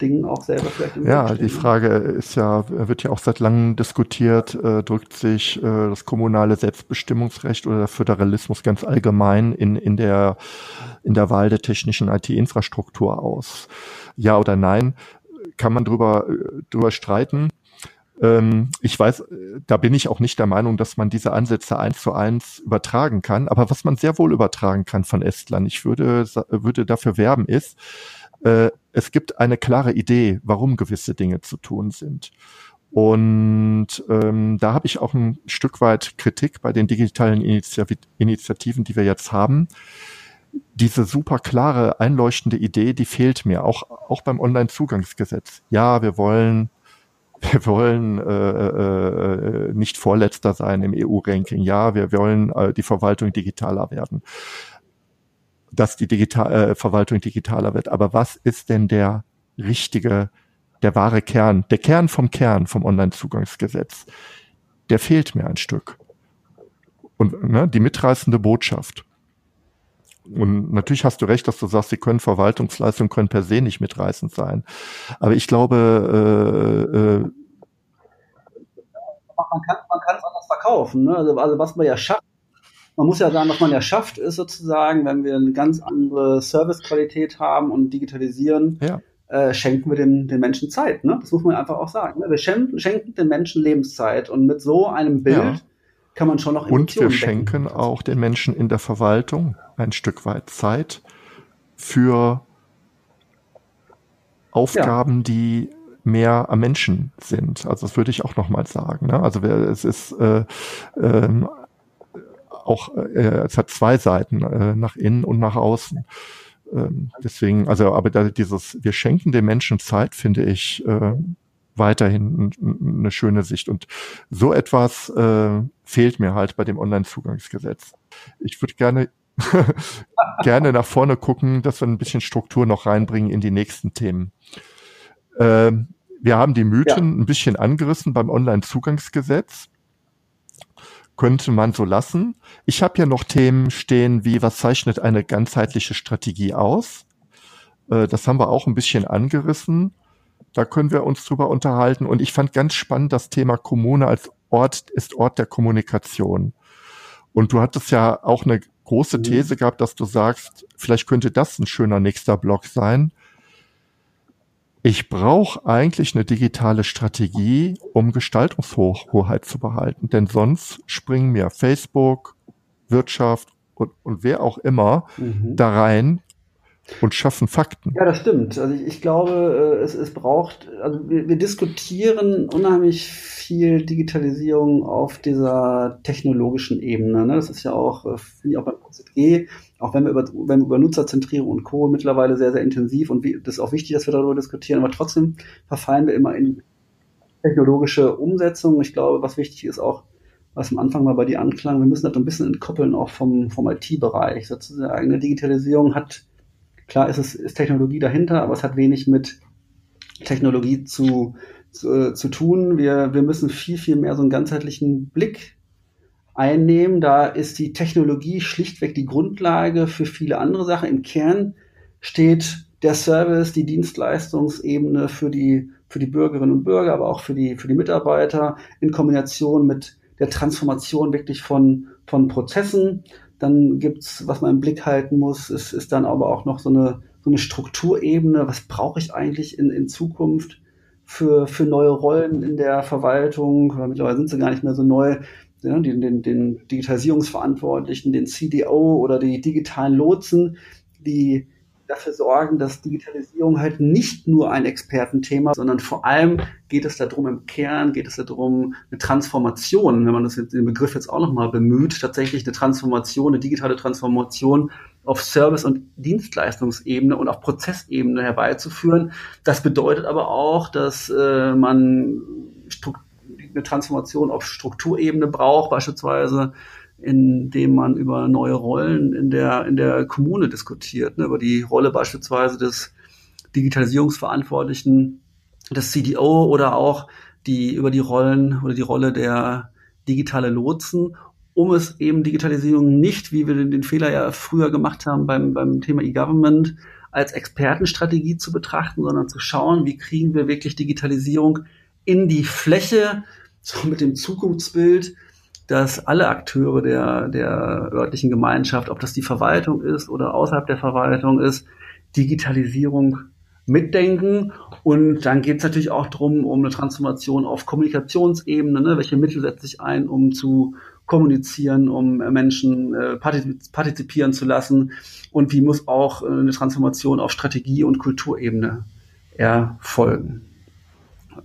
Dingen auch selber vielleicht im Ja, die Frage ist ja, wird ja auch seit langem diskutiert, äh, drückt sich äh, das kommunale Selbstbestimmungsrecht oder der Föderalismus ganz allgemein in, in, der, in der Wahl der technischen IT-Infrastruktur aus? Ja oder nein? Kann man drüber, äh, drüber streiten. Ähm, ich weiß, da bin ich auch nicht der Meinung, dass man diese Ansätze eins zu eins übertragen kann. Aber was man sehr wohl übertragen kann von Estland, ich würde, würde dafür werben, ist, äh, es gibt eine klare Idee, warum gewisse Dinge zu tun sind. Und ähm, da habe ich auch ein Stück weit Kritik bei den digitalen Initiativen, die wir jetzt haben. Diese super klare, einleuchtende Idee, die fehlt mir, auch, auch beim Online-Zugangsgesetz. Ja, wir wollen wir wollen äh, äh, nicht Vorletzter sein im EU-Ranking. Ja, wir wollen äh, die Verwaltung digitaler werden. Dass die Digital äh, Verwaltung digitaler wird. Aber was ist denn der richtige, der wahre Kern, der Kern vom Kern vom Online-Zugangsgesetz? Der fehlt mir ein Stück. und ne, die mitreißende Botschaft. Und natürlich hast du recht, dass du sagst, sie können Verwaltungsleistungen können per se nicht mitreißend sein. Aber ich glaube, äh, äh, man kann man kann es anders verkaufen. Ne? Also, also was man ja schafft, man muss ja sagen, was man ja schafft, ist sozusagen, wenn wir eine ganz andere Servicequalität haben und digitalisieren, ja. äh, schenken wir den, den Menschen Zeit. Ne? Das muss man einfach auch sagen. Ne? Wir schenken, schenken den Menschen Lebenszeit und mit so einem Bild ja kann man schon noch Und wir schenken wecken. auch den Menschen in der Verwaltung ein Stück weit Zeit für Aufgaben, ja. die mehr am Menschen sind. Also das würde ich auch nochmal sagen. Ne? Also es ist äh, ähm, auch, äh, es hat zwei Seiten, äh, nach innen und nach außen. Ähm, deswegen, also aber da dieses, wir schenken den Menschen Zeit, finde ich, äh, weiterhin eine schöne Sicht. Und so etwas äh, fehlt mir halt bei dem Online-Zugangsgesetz. Ich würde gerne gerne nach vorne gucken, dass wir ein bisschen Struktur noch reinbringen in die nächsten Themen. Ähm, wir haben die Mythen ja. ein bisschen angerissen beim Online-Zugangsgesetz. Könnte man so lassen. Ich habe ja noch Themen stehen wie, was zeichnet eine ganzheitliche Strategie aus? Äh, das haben wir auch ein bisschen angerissen. Da können wir uns drüber unterhalten. Und ich fand ganz spannend das Thema Kommune als Ort ist Ort der Kommunikation. Und du hattest ja auch eine große mhm. These gehabt, dass du sagst, vielleicht könnte das ein schöner nächster Block sein. Ich brauche eigentlich eine digitale Strategie, um Gestaltungshoheit zu behalten. Denn sonst springen mir Facebook, Wirtschaft und, und wer auch immer mhm. da rein und schaffen Fakten. Ja, das stimmt. Also ich, ich glaube, äh, es, es braucht, also wir, wir diskutieren unheimlich viel Digitalisierung auf dieser technologischen Ebene. Ne? Das ist ja auch, äh, finde ich auch beim OZG, auch wenn wir über, wenn wir über Nutzerzentrierung und Co. mittlerweile sehr, sehr intensiv und wie, das ist auch wichtig, dass wir darüber diskutieren, aber trotzdem verfallen wir immer in technologische Umsetzung. Ich glaube, was wichtig ist auch, was am Anfang mal bei dir anklang, wir müssen das ein bisschen entkoppeln auch vom, vom IT-Bereich sozusagen. Eine Digitalisierung hat Klar ist es ist Technologie dahinter, aber es hat wenig mit Technologie zu, zu, äh, zu tun. Wir, wir müssen viel, viel mehr so einen ganzheitlichen Blick einnehmen. Da ist die Technologie schlichtweg die Grundlage für viele andere Sachen. Im Kern steht der Service, die Dienstleistungsebene für die, für die Bürgerinnen und Bürger, aber auch für die, für die Mitarbeiter in Kombination mit der Transformation wirklich von, von Prozessen. Dann gibt's, was man im Blick halten muss, ist, ist dann aber auch noch so eine, so eine Strukturebene. Was brauche ich eigentlich in, in Zukunft für, für neue Rollen in der Verwaltung? Mittlerweile sind sie gar nicht mehr so neu. Ja, den, den, den Digitalisierungsverantwortlichen, den CDO oder die digitalen Lotsen, die dafür sorgen, dass Digitalisierung halt nicht nur ein Expertenthema, sondern vor allem geht es darum, im Kern geht es darum, eine Transformation, wenn man das jetzt, den Begriff jetzt auch nochmal bemüht, tatsächlich eine Transformation, eine digitale Transformation auf Service- und Dienstleistungsebene und auf Prozessebene herbeizuführen. Das bedeutet aber auch, dass äh, man eine Transformation auf Strukturebene braucht, beispielsweise in dem man über neue Rollen in der, in der Kommune diskutiert, ne, über die Rolle beispielsweise des Digitalisierungsverantwortlichen, des CDO oder auch die, über die Rollen oder die Rolle der digitale Lotsen, um es eben Digitalisierung nicht, wie wir den, den Fehler ja früher gemacht haben beim, beim Thema E-Government, als Expertenstrategie zu betrachten, sondern zu schauen, wie kriegen wir wirklich Digitalisierung in die Fläche, so mit dem Zukunftsbild, dass alle Akteure der, der örtlichen Gemeinschaft, ob das die Verwaltung ist oder außerhalb der Verwaltung ist, Digitalisierung mitdenken. Und dann geht es natürlich auch darum, um eine Transformation auf Kommunikationsebene. Ne? Welche Mittel setze ich ein, um zu kommunizieren, um Menschen äh, partizipieren zu lassen? Und wie muss auch äh, eine Transformation auf Strategie- und Kulturebene erfolgen?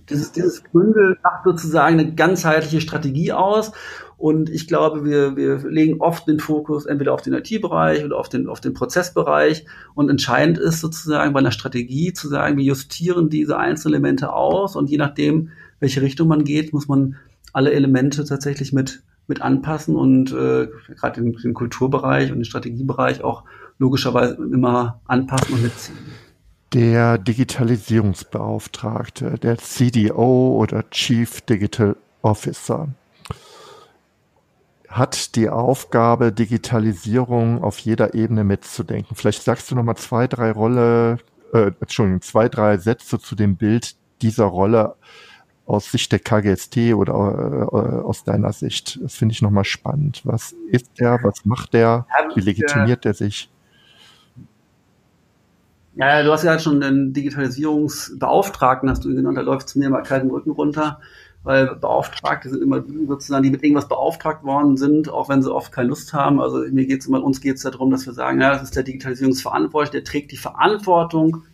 Dieses, dieses Bündel macht sozusagen eine ganzheitliche Strategie aus und ich glaube, wir, wir legen oft den Fokus entweder auf den IT-Bereich oder auf den, auf den Prozessbereich. Und entscheidend ist sozusagen bei einer Strategie zu sagen, wir justieren diese einzelnen Elemente aus und je nachdem, welche Richtung man geht, muss man alle Elemente tatsächlich mit, mit anpassen und äh, gerade den, den Kulturbereich und den Strategiebereich auch logischerweise immer anpassen und mitziehen. Der Digitalisierungsbeauftragte, der CDO oder Chief Digital Officer, hat die Aufgabe, Digitalisierung auf jeder Ebene mitzudenken. Vielleicht sagst du noch mal zwei, drei Rolle, äh, Entschuldigung, zwei, drei Sätze zu dem Bild dieser Rolle aus Sicht der KGST oder äh, aus deiner Sicht. Das finde ich nochmal spannend. Was ist der? Was macht der? Wie legitimiert der sich? Ja, du hast ja schon den Digitalisierungsbeauftragten, hast du genannt, da läuft es mir mal kalten Rücken runter weil Beauftragte sind immer sozusagen, die mit irgendwas beauftragt worden sind, auch wenn sie oft keine Lust haben. Also mir geht's immer, uns geht es darum, dass wir sagen, ja, das ist der Digitalisierungsverantwortliche, der trägt die Verantwortung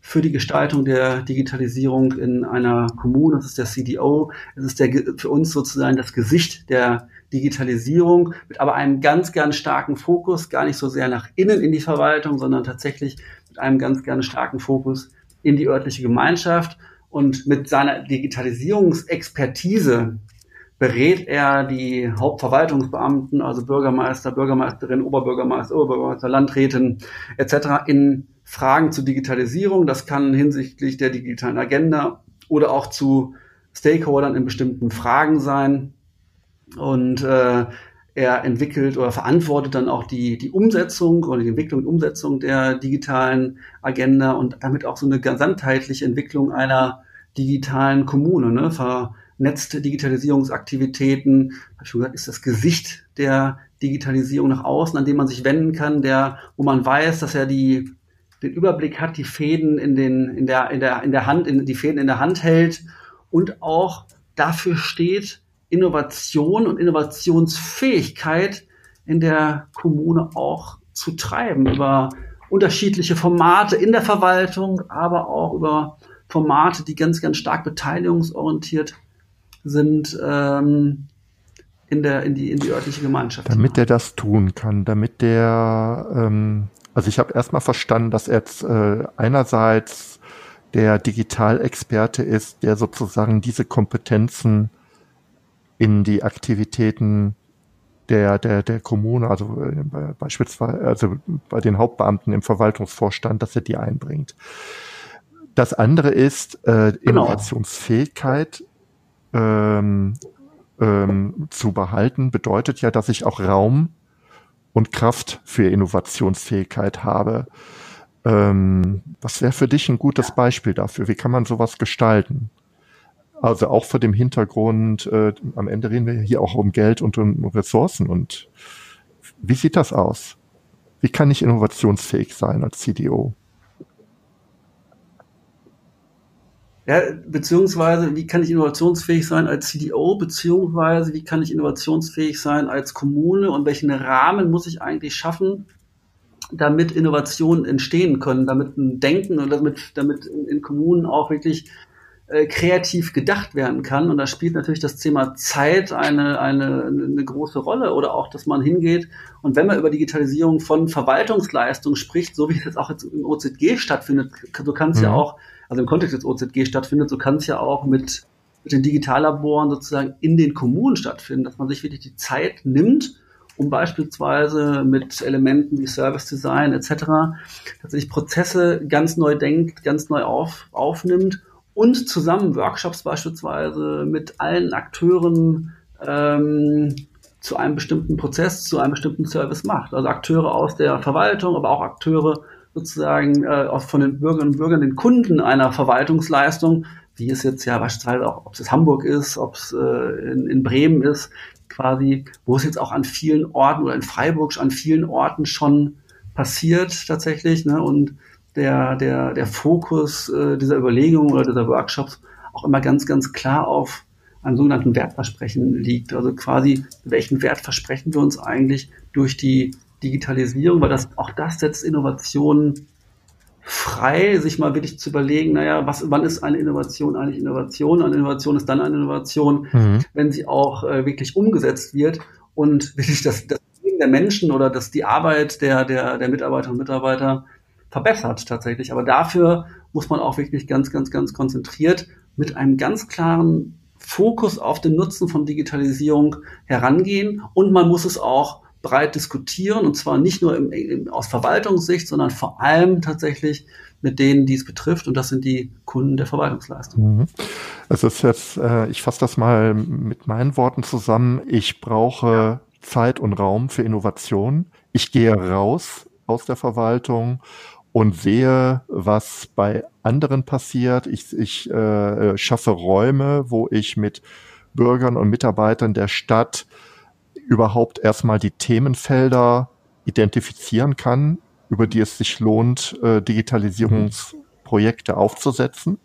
für die Gestaltung der Digitalisierung in einer Kommune. Das ist der CDO. Es ist der, für uns sozusagen das Gesicht der Digitalisierung, mit aber einem ganz, ganz starken Fokus, gar nicht so sehr nach innen in die Verwaltung, sondern tatsächlich einem ganz, ganz starken Fokus in die örtliche Gemeinschaft. Und mit seiner Digitalisierungsexpertise berät er die Hauptverwaltungsbeamten, also Bürgermeister, Bürgermeisterin, Oberbürgermeister, Oberbürgermeister, Landrätin etc. in Fragen zur Digitalisierung. Das kann hinsichtlich der digitalen Agenda oder auch zu Stakeholdern in bestimmten Fragen sein. Und äh, er entwickelt oder verantwortet dann auch die, die Umsetzung oder die Entwicklung und Umsetzung der digitalen Agenda und damit auch so eine gesamtheitliche Entwicklung einer digitalen Kommune. Ne? Vernetzte Digitalisierungsaktivitäten, habe ich schon gesagt, ist das Gesicht der Digitalisierung nach außen, an dem man sich wenden kann, der, wo man weiß, dass er die, den Überblick hat, die Fäden in den, in der, in der, in der Hand, in, die Fäden in der Hand hält und auch dafür steht, Innovation und Innovationsfähigkeit in der Kommune auch zu treiben über unterschiedliche Formate in der Verwaltung, aber auch über Formate, die ganz, ganz stark beteiligungsorientiert sind ähm, in, der, in, die, in die örtliche Gemeinschaft. Damit er das tun kann, damit der, ähm, also ich habe erstmal verstanden, dass er jetzt äh, einerseits der Digitalexperte ist, der sozusagen diese Kompetenzen in die Aktivitäten der, der, der Kommune, also äh, beispielsweise, also bei den Hauptbeamten im Verwaltungsvorstand, dass er die einbringt. Das andere ist äh, genau. Innovationsfähigkeit ähm, ähm, zu behalten, bedeutet ja, dass ich auch Raum und Kraft für Innovationsfähigkeit habe. Ähm, was wäre für dich ein gutes Beispiel dafür? Wie kann man sowas gestalten? Also auch vor dem Hintergrund, äh, am Ende reden wir hier auch um Geld und um Ressourcen. Und wie sieht das aus? Wie kann ich innovationsfähig sein als CDO? Ja, beziehungsweise, wie kann ich innovationsfähig sein als CDO, beziehungsweise, wie kann ich innovationsfähig sein als Kommune und welchen Rahmen muss ich eigentlich schaffen, damit Innovationen entstehen können, damit ein Denken und damit, damit in, in Kommunen auch wirklich äh, kreativ gedacht werden kann. Und da spielt natürlich das Thema Zeit eine, eine, eine große Rolle oder auch, dass man hingeht und wenn man über Digitalisierung von Verwaltungsleistung spricht, so wie es jetzt auch jetzt im OZG stattfindet, so kann es mhm. ja auch, also im Kontext des OZG stattfindet, so kann es ja auch mit, mit den Digitallaboren sozusagen in den Kommunen stattfinden, dass man sich wirklich die Zeit nimmt, um beispielsweise mit Elementen wie Service Design etc. tatsächlich Prozesse ganz neu denkt, ganz neu auf, aufnimmt und zusammen Workshops beispielsweise mit allen Akteuren ähm, zu einem bestimmten Prozess, zu einem bestimmten Service macht. Also Akteure aus der Verwaltung, aber auch Akteure sozusagen äh, von den Bürgerinnen und Bürgern, den Kunden einer Verwaltungsleistung, wie es jetzt ja beispielsweise auch, ob es Hamburg ist, ob es äh, in, in Bremen ist, quasi, wo es jetzt auch an vielen Orten oder in Freiburg an vielen Orten schon passiert tatsächlich. Ne? Und der, der, der Fokus äh, dieser Überlegungen oder dieser Workshops auch immer ganz, ganz klar auf einem sogenannten Wertversprechen liegt. Also quasi, welchen Wert versprechen wir uns eigentlich durch die Digitalisierung, weil das, auch das setzt Innovationen frei, sich mal wirklich zu überlegen, naja, was, wann ist eine Innovation eigentlich Innovation? Eine Innovation ist dann eine Innovation, mhm. wenn sie auch äh, wirklich umgesetzt wird und wirklich das, das Leben der Menschen oder das, die Arbeit der, der, der Mitarbeiterinnen und Mitarbeiter verbessert tatsächlich. Aber dafür muss man auch wirklich ganz, ganz, ganz konzentriert mit einem ganz klaren Fokus auf den Nutzen von Digitalisierung herangehen und man muss es auch breit diskutieren und zwar nicht nur im, im, aus Verwaltungssicht, sondern vor allem tatsächlich mit denen, die es betrifft und das sind die Kunden der Verwaltungsleistung. Mhm. Es ist jetzt, äh, ich fasse das mal mit meinen Worten zusammen. Ich brauche Zeit und Raum für Innovation. Ich gehe raus aus der Verwaltung und sehe, was bei anderen passiert. Ich, ich äh, schaffe Räume, wo ich mit Bürgern und Mitarbeitern der Stadt überhaupt erstmal die Themenfelder identifizieren kann, über die es sich lohnt, äh, Digitalisierungsprojekte aufzusetzen.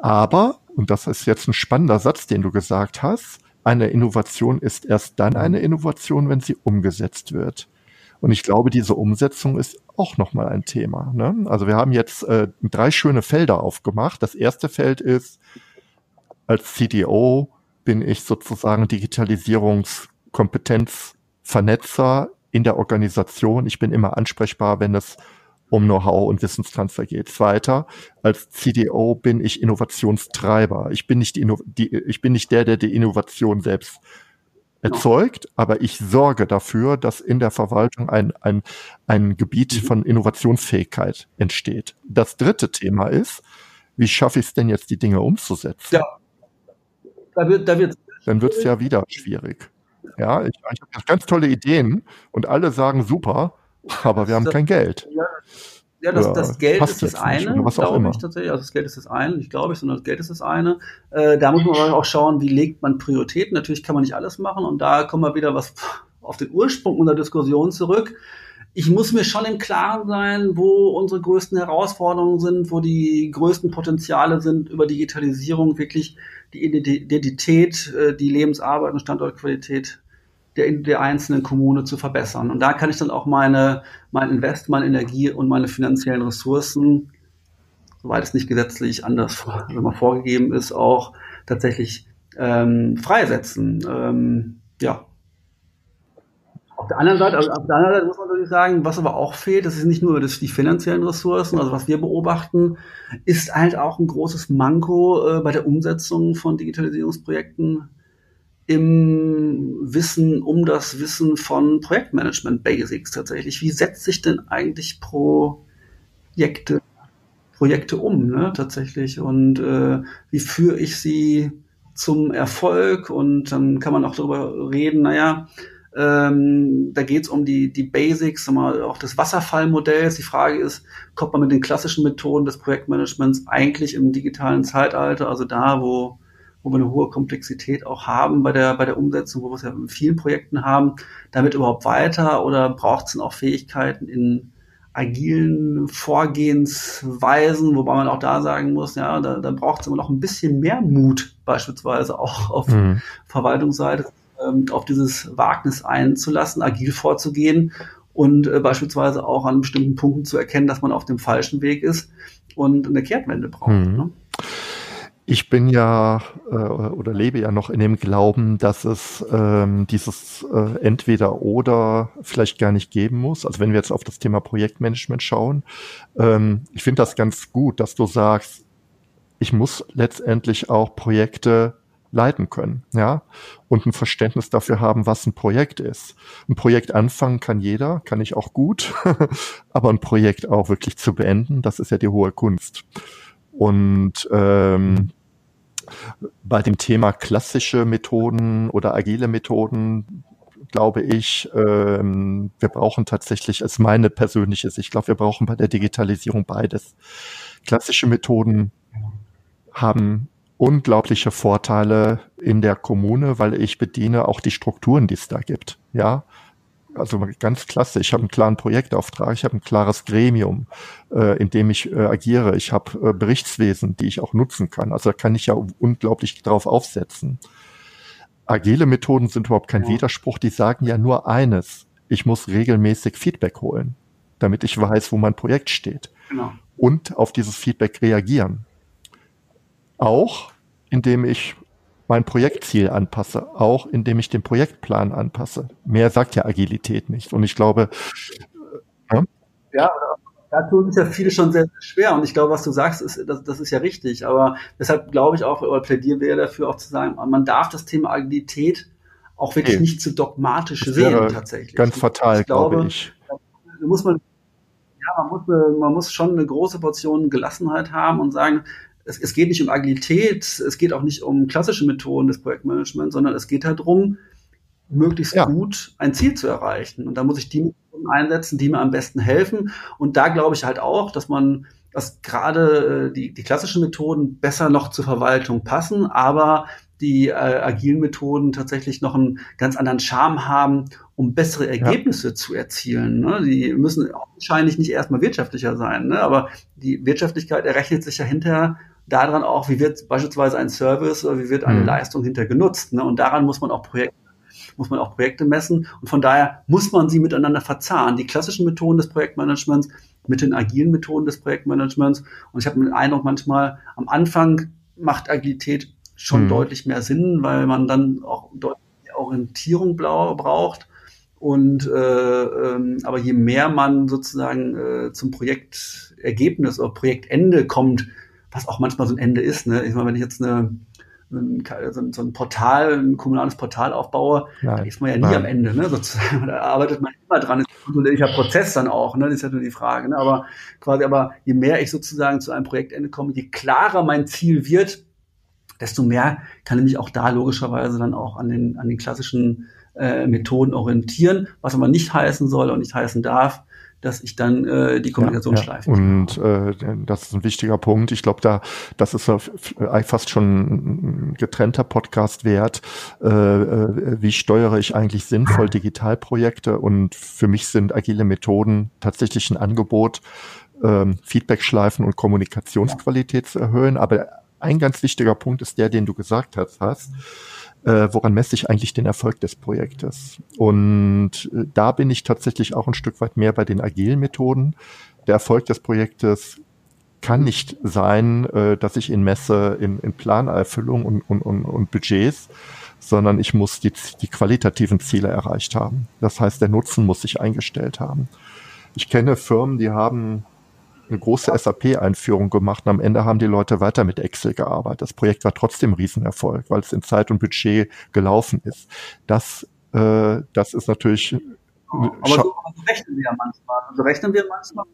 Aber, und das ist jetzt ein spannender Satz, den du gesagt hast, eine Innovation ist erst dann eine Innovation, wenn sie umgesetzt wird. Und ich glaube, diese Umsetzung ist auch nochmal ein Thema. Ne? Also wir haben jetzt äh, drei schöne Felder aufgemacht. Das erste Feld ist, als CDO bin ich sozusagen Digitalisierungskompetenzvernetzer in der Organisation. Ich bin immer ansprechbar, wenn es um Know-how und Wissenstransfer geht. Zweiter, als CDO bin ich Innovationstreiber. Ich bin nicht, die, die, ich bin nicht der, der die Innovation selbst erzeugt, aber ich sorge dafür, dass in der Verwaltung ein, ein, ein Gebiet mhm. von Innovationsfähigkeit entsteht. Das dritte Thema ist, wie schaffe ich es denn jetzt, die Dinge umzusetzen? Ja. Da wird, da wird Dann wird es ja wieder schwierig. Ja, ich, ich habe ganz tolle Ideen und alle sagen super, aber wir haben kein Geld. Ja, ja das, das Geld ist das eine, glaube ich tatsächlich. Also das Geld ist das eine, nicht glaube ich, sondern das Geld ist das eine. Äh, da muss man auch schauen, wie legt man Prioritäten. Natürlich kann man nicht alles machen und da kommen wir wieder was auf den Ursprung unserer Diskussion zurück. Ich muss mir schon im Klaren sein, wo unsere größten Herausforderungen sind, wo die größten Potenziale sind, über Digitalisierung wirklich die Identität, äh, die Lebensarbeit und Standortqualität der, der einzelnen Kommune zu verbessern. Und da kann ich dann auch meine, mein Invest, meine Energie und meine finanziellen Ressourcen, soweit es nicht gesetzlich anders also vorgegeben ist, auch tatsächlich ähm, freisetzen. Ähm, ja. Auf der anderen Seite, also auf der anderen Seite muss man natürlich sagen, was aber auch fehlt, das ist nicht nur das, die finanziellen Ressourcen, also was wir beobachten, ist halt auch ein großes Manko äh, bei der Umsetzung von Digitalisierungsprojekten im Wissen, um das Wissen von Projektmanagement Basics tatsächlich. Wie setze ich denn eigentlich Projekte, Projekte um, ne, tatsächlich? Und äh, wie führe ich sie zum Erfolg? Und dann kann man auch darüber reden, naja, ähm, da geht es um die, die Basics, mal auch des Wasserfallmodells. Die Frage ist, kommt man mit den klassischen Methoden des Projektmanagements eigentlich im digitalen Zeitalter, also da, wo wo wir eine hohe Komplexität auch haben bei der, bei der Umsetzung, wo wir es ja in vielen Projekten haben, damit überhaupt weiter oder braucht es denn auch Fähigkeiten in agilen Vorgehensweisen, wobei man auch da sagen muss, ja, da, da braucht es immer noch ein bisschen mehr Mut, beispielsweise auch auf mhm. Verwaltungsseite, ähm, auf dieses Wagnis einzulassen, agil vorzugehen und äh, beispielsweise auch an bestimmten Punkten zu erkennen, dass man auf dem falschen Weg ist und eine Kehrtwende braucht. Mhm. Ne? Ich bin ja äh, oder lebe ja noch in dem Glauben, dass es ähm, dieses äh, entweder oder vielleicht gar nicht geben muss. Also wenn wir jetzt auf das Thema Projektmanagement schauen, ähm, ich finde das ganz gut, dass du sagst, ich muss letztendlich auch Projekte leiten können, ja, und ein Verständnis dafür haben, was ein Projekt ist. Ein Projekt anfangen kann jeder, kann ich auch gut, aber ein Projekt auch wirklich zu beenden, das ist ja die hohe Kunst. Und ähm, bei dem Thema klassische Methoden oder agile Methoden glaube ich, ähm, wir brauchen tatsächlich, ist meine persönliche Sicht, ich glaube, wir brauchen bei der Digitalisierung beides. Klassische Methoden haben unglaubliche Vorteile in der Kommune, weil ich bediene auch die Strukturen, die es da gibt. Ja, also ganz klasse. Ich habe einen klaren Projektauftrag, ich habe ein klares Gremium, äh, in dem ich äh, agiere. Ich habe äh, Berichtswesen, die ich auch nutzen kann. Also da kann ich ja unglaublich drauf aufsetzen. Agile Methoden sind überhaupt kein ja. Widerspruch. Die sagen ja nur eines. Ich muss regelmäßig Feedback holen, damit ich weiß, wo mein Projekt steht. Genau. Und auf dieses Feedback reagieren. Auch indem ich mein Projektziel anpasse, auch indem ich den Projektplan anpasse. Mehr sagt ja Agilität nicht. Und ich glaube, äh, ja, ja da tun sich ja viele schon sehr, sehr schwer. Und ich glaube, was du sagst, ist, das, das ist ja richtig. Aber deshalb glaube ich auch, oder plädieren wir dafür auch zu sagen, man darf das Thema Agilität auch wirklich okay. nicht zu dogmatisch sehen, tatsächlich. Ganz fatal, ich glaube, glaube ich. Da muss man, ja, man muss, man muss schon eine große Portion Gelassenheit haben und sagen, es, es geht nicht um Agilität, es geht auch nicht um klassische Methoden des Projektmanagements, sondern es geht halt darum, möglichst ja. gut ein Ziel zu erreichen. Und da muss ich die Methoden einsetzen, die mir am besten helfen. Und da glaube ich halt auch, dass man, dass gerade äh, die, die klassischen Methoden besser noch zur Verwaltung passen, aber die äh, agilen Methoden tatsächlich noch einen ganz anderen Charme haben, um bessere Ergebnisse ja. zu erzielen. Ne? Die müssen wahrscheinlich nicht erstmal wirtschaftlicher sein, ne? aber die Wirtschaftlichkeit errechnet sich ja hinterher daran auch, wie wird beispielsweise ein Service oder wie wird eine mhm. Leistung hinter genutzt. Ne? Und daran muss man auch Projekte muss man auch Projekte messen. Und von daher muss man sie miteinander verzahnen. Die klassischen Methoden des Projektmanagements mit den agilen Methoden des Projektmanagements. Und ich habe den Eindruck, manchmal am Anfang macht Agilität schon mhm. deutlich mehr Sinn, weil man dann auch deutlich Orientierung braucht. Und äh, ähm, aber je mehr man sozusagen äh, zum Projektergebnis oder Projektende kommt, was auch manchmal so ein Ende ist. Ne? Ich meine, wenn ich jetzt eine, ein, so ein Portal, ein kommunales Portal aufbaue, nein, da ist man ja nie nein. am Ende, ne? Sozusagen. Da arbeitet man immer dran. Das ist ein kontrollierlicher Prozess dann auch, ne? Das ist ja nur die Frage. Ne? Aber quasi, aber je mehr ich sozusagen zu einem Projektende komme, je klarer mein Ziel wird, desto mehr kann ich mich auch da logischerweise dann auch an den, an den klassischen äh, Methoden orientieren, was aber nicht heißen soll und nicht heißen darf, dass ich dann äh, die Kommunikation ja, schleife. Und äh, das ist ein wichtiger Punkt. Ich glaube, da das ist fast schon ein getrennter Podcast wert. Äh, äh, wie steuere ich eigentlich sinnvoll Digitalprojekte? Und für mich sind agile Methoden tatsächlich ein Angebot, ähm, Feedbackschleifen und Kommunikationsqualität zu erhöhen. Aber ein ganz wichtiger Punkt ist der, den du gesagt hast. hast äh, woran messe ich eigentlich den Erfolg des Projektes? Und äh, da bin ich tatsächlich auch ein Stück weit mehr bei den agilen Methoden. Der Erfolg des Projektes kann nicht sein, äh, dass ich ihn messe in, in Planerfüllung und, und, und, und Budgets, sondern ich muss die, die qualitativen Ziele erreicht haben. Das heißt, der Nutzen muss sich eingestellt haben. Ich kenne Firmen, die haben eine große SAP-Einführung gemacht und am Ende haben die Leute weiter mit Excel gearbeitet. Das Projekt war trotzdem ein Riesenerfolg, weil es in Zeit und Budget gelaufen ist. Das, äh, das ist natürlich. aber so, so rechnen wir ja manchmal. Also rechnen wir manchmal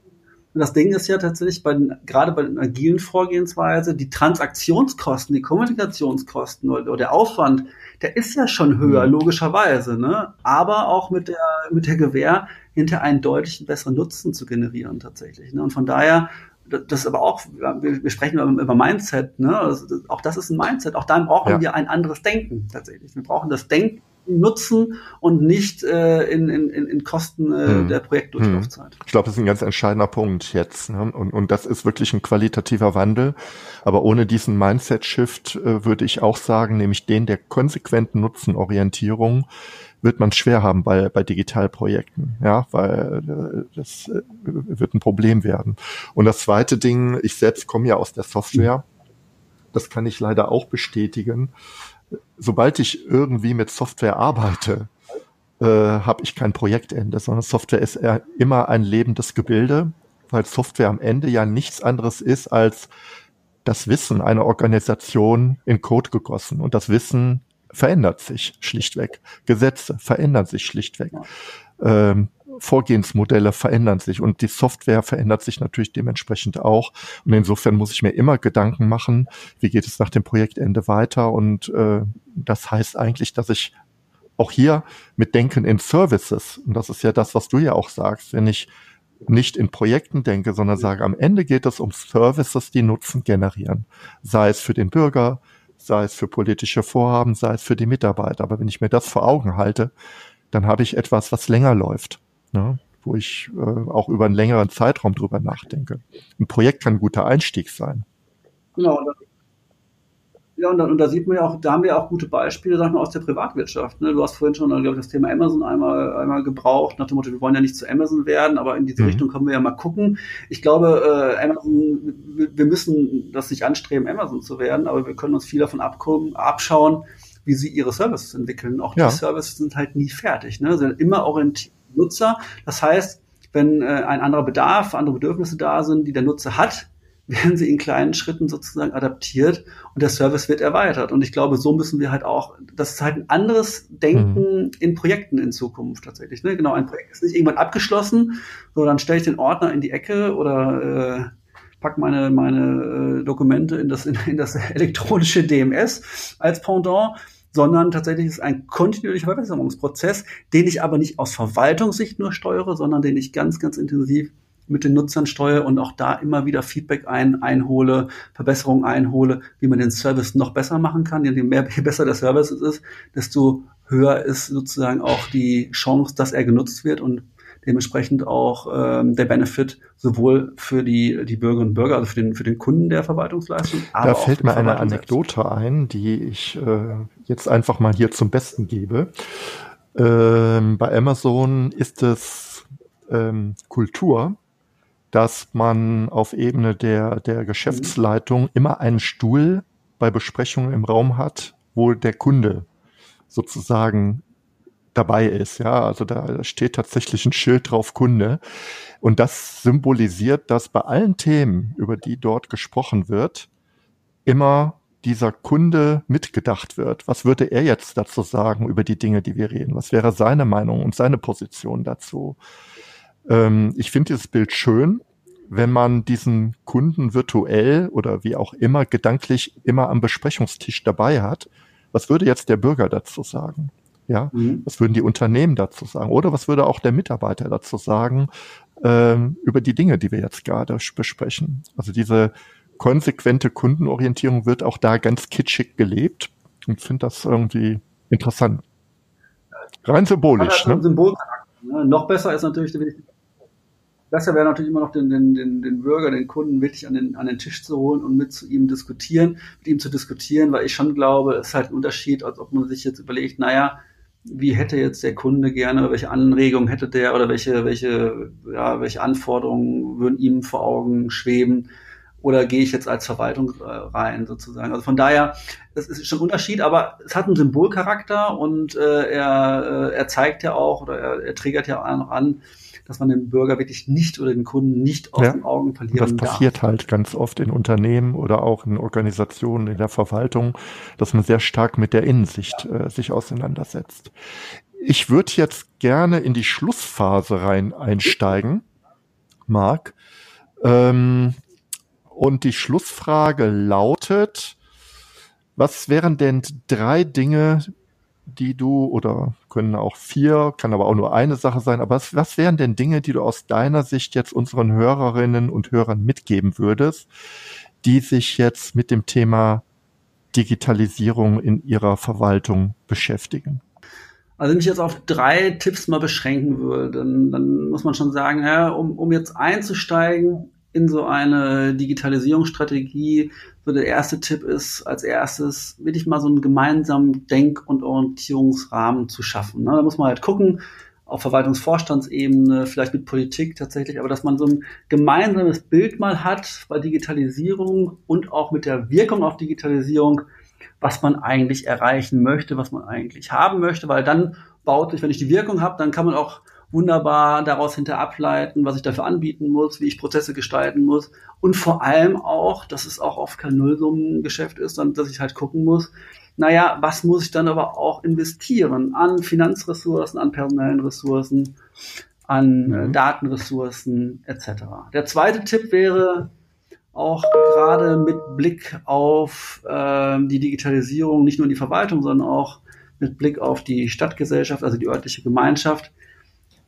und das Ding ist ja tatsächlich bei den, gerade bei den agilen Vorgehensweise, die Transaktionskosten, die Kommunikationskosten oder, oder der Aufwand, der ist ja schon höher, mhm. logischerweise, ne? Aber auch mit der, mit der Gewähr, hinter einen deutlichen besseren Nutzen zu generieren, tatsächlich. Ne? Und von daher, das ist aber auch, wir sprechen über Mindset, ne? Also auch das ist ein Mindset. Auch da brauchen ja. wir ein anderes Denken, tatsächlich. Wir brauchen das Denken nutzen und nicht äh, in, in, in Kosten äh, hm. der Projektdurchlaufzeit. Ich glaube, das ist ein ganz entscheidender Punkt jetzt. Ne? Und, und das ist wirklich ein qualitativer Wandel. Aber ohne diesen Mindset-Shift äh, würde ich auch sagen, nämlich den der konsequenten Nutzenorientierung, wird man schwer haben bei, bei Digitalprojekten, ja, weil äh, das äh, wird ein Problem werden. Und das zweite Ding, ich selbst komme ja aus der Software, das kann ich leider auch bestätigen sobald ich irgendwie mit Software arbeite, äh, habe ich kein Projektende, sondern Software ist immer ein lebendes Gebilde, weil Software am Ende ja nichts anderes ist als das Wissen einer Organisation in Code gegossen. Und das Wissen verändert sich schlichtweg. Gesetze verändern sich schlichtweg. Ähm, Vorgehensmodelle verändern sich und die Software verändert sich natürlich dementsprechend auch. Und insofern muss ich mir immer Gedanken machen, wie geht es nach dem Projektende weiter. Und äh, das heißt eigentlich, dass ich auch hier mit Denken in Services, und das ist ja das, was du ja auch sagst, wenn ich nicht in Projekten denke, sondern sage, am Ende geht es um Services, die Nutzen generieren. Sei es für den Bürger, sei es für politische Vorhaben, sei es für die Mitarbeiter. Aber wenn ich mir das vor Augen halte, dann habe ich etwas, was länger läuft ne? wo ich äh, auch über einen längeren Zeitraum drüber nachdenke. Ein Projekt kann ein guter Einstieg sein. Genau. Und ja, und da, und da sieht man ja auch, da haben wir auch gute Beispiele, sag mal, aus der Privatwirtschaft. Ne? Du hast vorhin schon, glaube ich, das Thema Amazon einmal, einmal gebraucht, nach dem Motto, wir wollen ja nicht zu Amazon werden, aber in diese mhm. Richtung können wir ja mal gucken. Ich glaube, äh, Amazon, wir müssen das nicht anstreben, Amazon zu werden, aber wir können uns viel davon abkommen, abschauen, wie sie ihre Services entwickeln. Auch ja. die Services sind halt nie fertig. Ne? Sie sind immer orientiert Nutzer. Das heißt, wenn äh, ein anderer Bedarf, andere Bedürfnisse da sind, die der Nutzer hat, werden sie in kleinen Schritten sozusagen adaptiert und der Service wird erweitert. Und ich glaube, so müssen wir halt auch, das ist halt ein anderes Denken mhm. in Projekten in Zukunft tatsächlich. Ne? Genau, ein Projekt ist nicht irgendwann abgeschlossen, so dann stelle ich den Ordner in die Ecke oder äh, pack meine, meine äh, Dokumente in das, in, in das elektronische DMS als Pendant sondern tatsächlich ist es ein kontinuierlicher Verbesserungsprozess, den ich aber nicht aus Verwaltungssicht nur steuere, sondern den ich ganz, ganz intensiv mit den Nutzern steuere und auch da immer wieder Feedback ein, einhole, Verbesserungen einhole, wie man den Service noch besser machen kann. Je mehr, je besser der Service ist, desto höher ist sozusagen auch die Chance, dass er genutzt wird und dementsprechend auch ähm, der Benefit sowohl für die, die Bürgerinnen und Bürger, also für den, für den Kunden der Verwaltungsleistung. Aber da fällt mir eine Anekdote ein, die ich äh, jetzt einfach mal hier zum Besten gebe. Ähm, bei Amazon ist es ähm, Kultur, dass man auf Ebene der, der Geschäftsleitung mhm. immer einen Stuhl bei Besprechungen im Raum hat, wo der Kunde sozusagen dabei ist. Ja, also da steht tatsächlich ein Schild drauf Kunde. Und das symbolisiert, dass bei allen Themen, über die dort gesprochen wird, immer dieser Kunde mitgedacht wird. Was würde er jetzt dazu sagen über die Dinge, die wir reden? Was wäre seine Meinung und seine Position dazu? Ähm, ich finde dieses Bild schön, wenn man diesen Kunden virtuell oder wie auch immer gedanklich immer am Besprechungstisch dabei hat. Was würde jetzt der Bürger dazu sagen? Ja, mhm. was würden die Unternehmen dazu sagen? Oder was würde auch der Mitarbeiter dazu sagen ähm, über die Dinge, die wir jetzt gerade besprechen? Also diese konsequente Kundenorientierung wird auch da ganz kitschig gelebt und finde das irgendwie interessant. Rein symbolisch. Ne? Symbol ne? Noch besser ist natürlich, besser wäre natürlich immer noch den, den, den, den Bürger, den Kunden wirklich an den, an den Tisch zu holen und mit zu ihm diskutieren, mit ihm zu diskutieren, weil ich schon glaube, es ist halt ein Unterschied, als ob man sich jetzt überlegt, naja, wie hätte jetzt der Kunde gerne, welche Anregungen hätte der oder welche, welche, ja, welche Anforderungen würden ihm vor Augen schweben oder gehe ich jetzt als Verwaltung äh, rein sozusagen. Also von daher, es ist schon ein Unterschied, aber es hat einen Symbolcharakter und äh, er, äh, er zeigt ja auch oder er, er triggert ja auch noch an, dass man den Bürger wirklich nicht oder den Kunden nicht aus ja, den Augen verlieren Das passiert darf. halt ganz oft in Unternehmen oder auch in Organisationen in der Verwaltung, dass man sehr stark mit der Innensicht äh, sich auseinandersetzt. Ich würde jetzt gerne in die Schlussphase rein einsteigen, Marc. Ähm, und die Schlussfrage lautet, was wären denn drei Dinge, die du, oder können auch vier, kann aber auch nur eine Sache sein, aber was, was wären denn Dinge, die du aus deiner Sicht jetzt unseren Hörerinnen und Hörern mitgeben würdest, die sich jetzt mit dem Thema Digitalisierung in ihrer Verwaltung beschäftigen? Also wenn ich jetzt auf drei Tipps mal beschränken würde, dann, dann muss man schon sagen, ja, um, um jetzt einzusteigen in so eine Digitalisierungsstrategie, so der erste Tipp ist, als erstes wirklich mal so einen gemeinsamen Denk- und Orientierungsrahmen zu schaffen. Ne? Da muss man halt gucken, auf Verwaltungsvorstandsebene, vielleicht mit Politik tatsächlich, aber dass man so ein gemeinsames Bild mal hat bei Digitalisierung und auch mit der Wirkung auf Digitalisierung, was man eigentlich erreichen möchte, was man eigentlich haben möchte, weil dann baut sich, wenn ich die Wirkung habe, dann kann man auch wunderbar daraus hinter ableiten, was ich dafür anbieten muss, wie ich Prozesse gestalten muss und vor allem auch, dass es auch oft kein Nullsummengeschäft ist, sondern dass ich halt gucken muss, naja, was muss ich dann aber auch investieren an Finanzressourcen, an personellen Ressourcen, an äh, mhm. Datenressourcen etc. Der zweite Tipp wäre auch gerade mit Blick auf äh, die Digitalisierung, nicht nur in die Verwaltung, sondern auch mit Blick auf die Stadtgesellschaft, also die örtliche Gemeinschaft,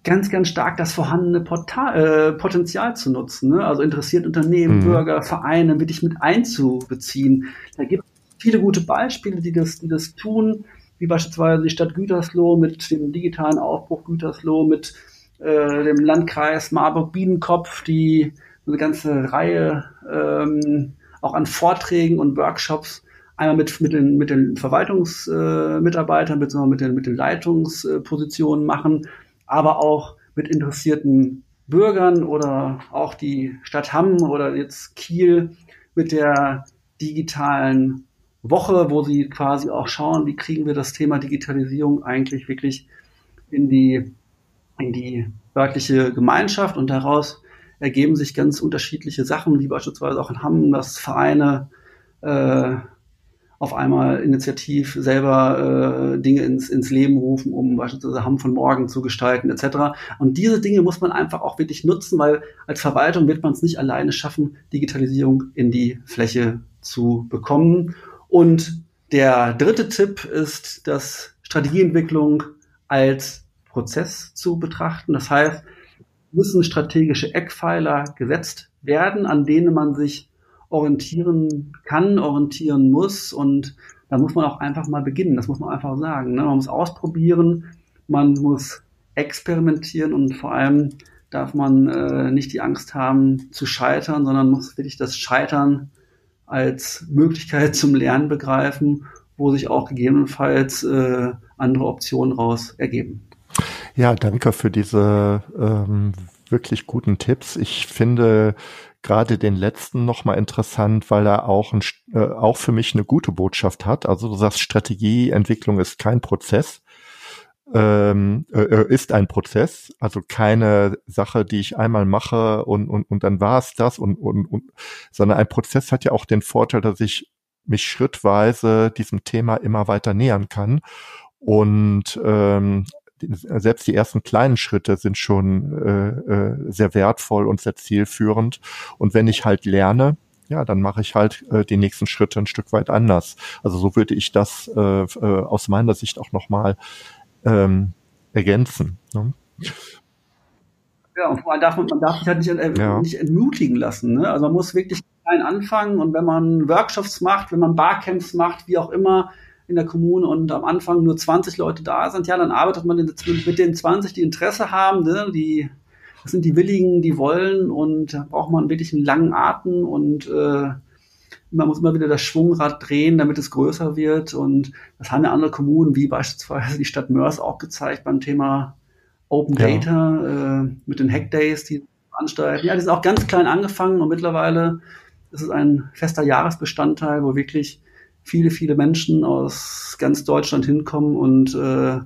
ganz, ganz stark das vorhandene Portal, äh, Potenzial zu nutzen. Ne? Also interessiert Unternehmen, mhm. Bürger, Vereine wirklich mit einzubeziehen. Da gibt es viele gute Beispiele, die das, die das tun, wie beispielsweise die Stadt Gütersloh mit dem digitalen Aufbruch Gütersloh, mit äh, dem Landkreis Marburg-Biedenkopf, die eine ganze Reihe ähm, auch an Vorträgen und Workshops einmal mit, mit den, mit den Verwaltungsmitarbeitern, äh, beziehungsweise mit den, mit den Leitungspositionen machen, aber auch mit interessierten Bürgern oder auch die Stadt Hamm oder jetzt Kiel mit der digitalen Woche, wo sie quasi auch schauen, wie kriegen wir das Thema Digitalisierung eigentlich wirklich in die, in die örtliche Gemeinschaft. Und daraus ergeben sich ganz unterschiedliche Sachen, wie beispielsweise auch in Hamm, dass Vereine äh, auf einmal initiativ selber äh, Dinge ins, ins Leben rufen, um beispielsweise Hamm von morgen zu gestalten etc. Und diese Dinge muss man einfach auch wirklich nutzen, weil als Verwaltung wird man es nicht alleine schaffen, Digitalisierung in die Fläche zu bekommen. Und Der dritte Tipp ist, dass Strategieentwicklung als Prozess zu betrachten. Das heißt, müssen strategische Eckpfeiler gesetzt werden, an denen man sich orientieren kann, orientieren muss. Und da muss man auch einfach mal beginnen. Das muss man einfach sagen. Ne? Man muss ausprobieren, man muss experimentieren und vor allem darf man äh, nicht die Angst haben zu scheitern, sondern muss wirklich das Scheitern als Möglichkeit zum Lernen begreifen, wo sich auch gegebenenfalls äh, andere Optionen raus ergeben. Ja, danke für diese ähm, wirklich guten Tipps. Ich finde gerade den letzten nochmal interessant, weil er auch, ein, äh, auch für mich eine gute Botschaft hat. Also du sagst, Strategieentwicklung ist kein Prozess, ähm, äh, äh, ist ein Prozess, also keine Sache, die ich einmal mache und, und, und dann war es das und, und, und, sondern ein Prozess hat ja auch den Vorteil, dass ich mich schrittweise diesem Thema immer weiter nähern kann. Und ähm, selbst die ersten kleinen Schritte sind schon äh, äh, sehr wertvoll und sehr zielführend. Und wenn ich halt lerne, ja, dann mache ich halt äh, die nächsten Schritte ein Stück weit anders. Also so würde ich das äh, äh, aus meiner Sicht auch nochmal ähm, ergänzen. Ne? Ja, und allem darf man, man darf sich halt nicht, äh, ja. nicht entmutigen lassen. Ne? Also man muss wirklich klein anfangen und wenn man Workshops macht, wenn man Barcamps macht, wie auch immer, in der Kommune und am Anfang nur 20 Leute da sind, ja, dann arbeitet man mit den 20, die Interesse haben, ne? die das sind die Willigen, die wollen und da braucht man wirklich einen langen Atem und äh, man muss immer wieder das Schwungrad drehen, damit es größer wird und das haben ja andere Kommunen, wie beispielsweise die Stadt Mörs auch gezeigt beim Thema Open Data ja. äh, mit den Hackdays, die veranstalten. Ja, die sind auch ganz klein angefangen und mittlerweile ist es ein fester Jahresbestandteil, wo wirklich viele, viele Menschen aus ganz Deutschland hinkommen und äh,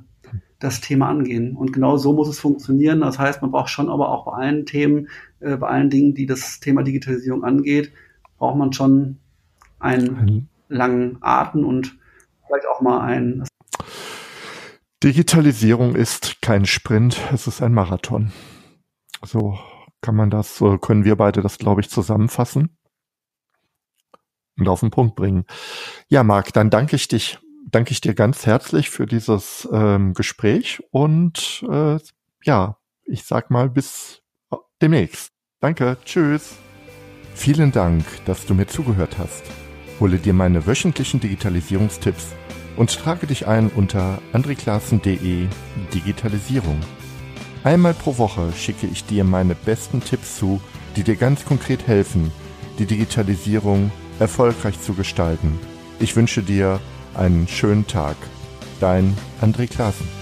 das Thema angehen. Und genau so muss es funktionieren. Das heißt, man braucht schon aber auch bei allen Themen, äh, bei allen Dingen, die das Thema Digitalisierung angeht, braucht man schon einen langen Atem und vielleicht auch mal ein. Digitalisierung ist kein Sprint, es ist ein Marathon. So kann man das, so können wir beide das, glaube ich, zusammenfassen und auf den Punkt bringen. Ja, Marc, dann danke ich dich, danke ich dir ganz herzlich für dieses ähm, Gespräch und äh, ja, ich sag mal bis demnächst. Danke, tschüss. Vielen Dank, dass du mir zugehört hast. Hole dir meine wöchentlichen Digitalisierungstipps und trage dich ein unter andreklassen.de Digitalisierung. Einmal pro Woche schicke ich dir meine besten Tipps zu, die dir ganz konkret helfen, die Digitalisierung erfolgreich zu gestalten. Ich wünsche dir einen schönen Tag. Dein André Klaassen.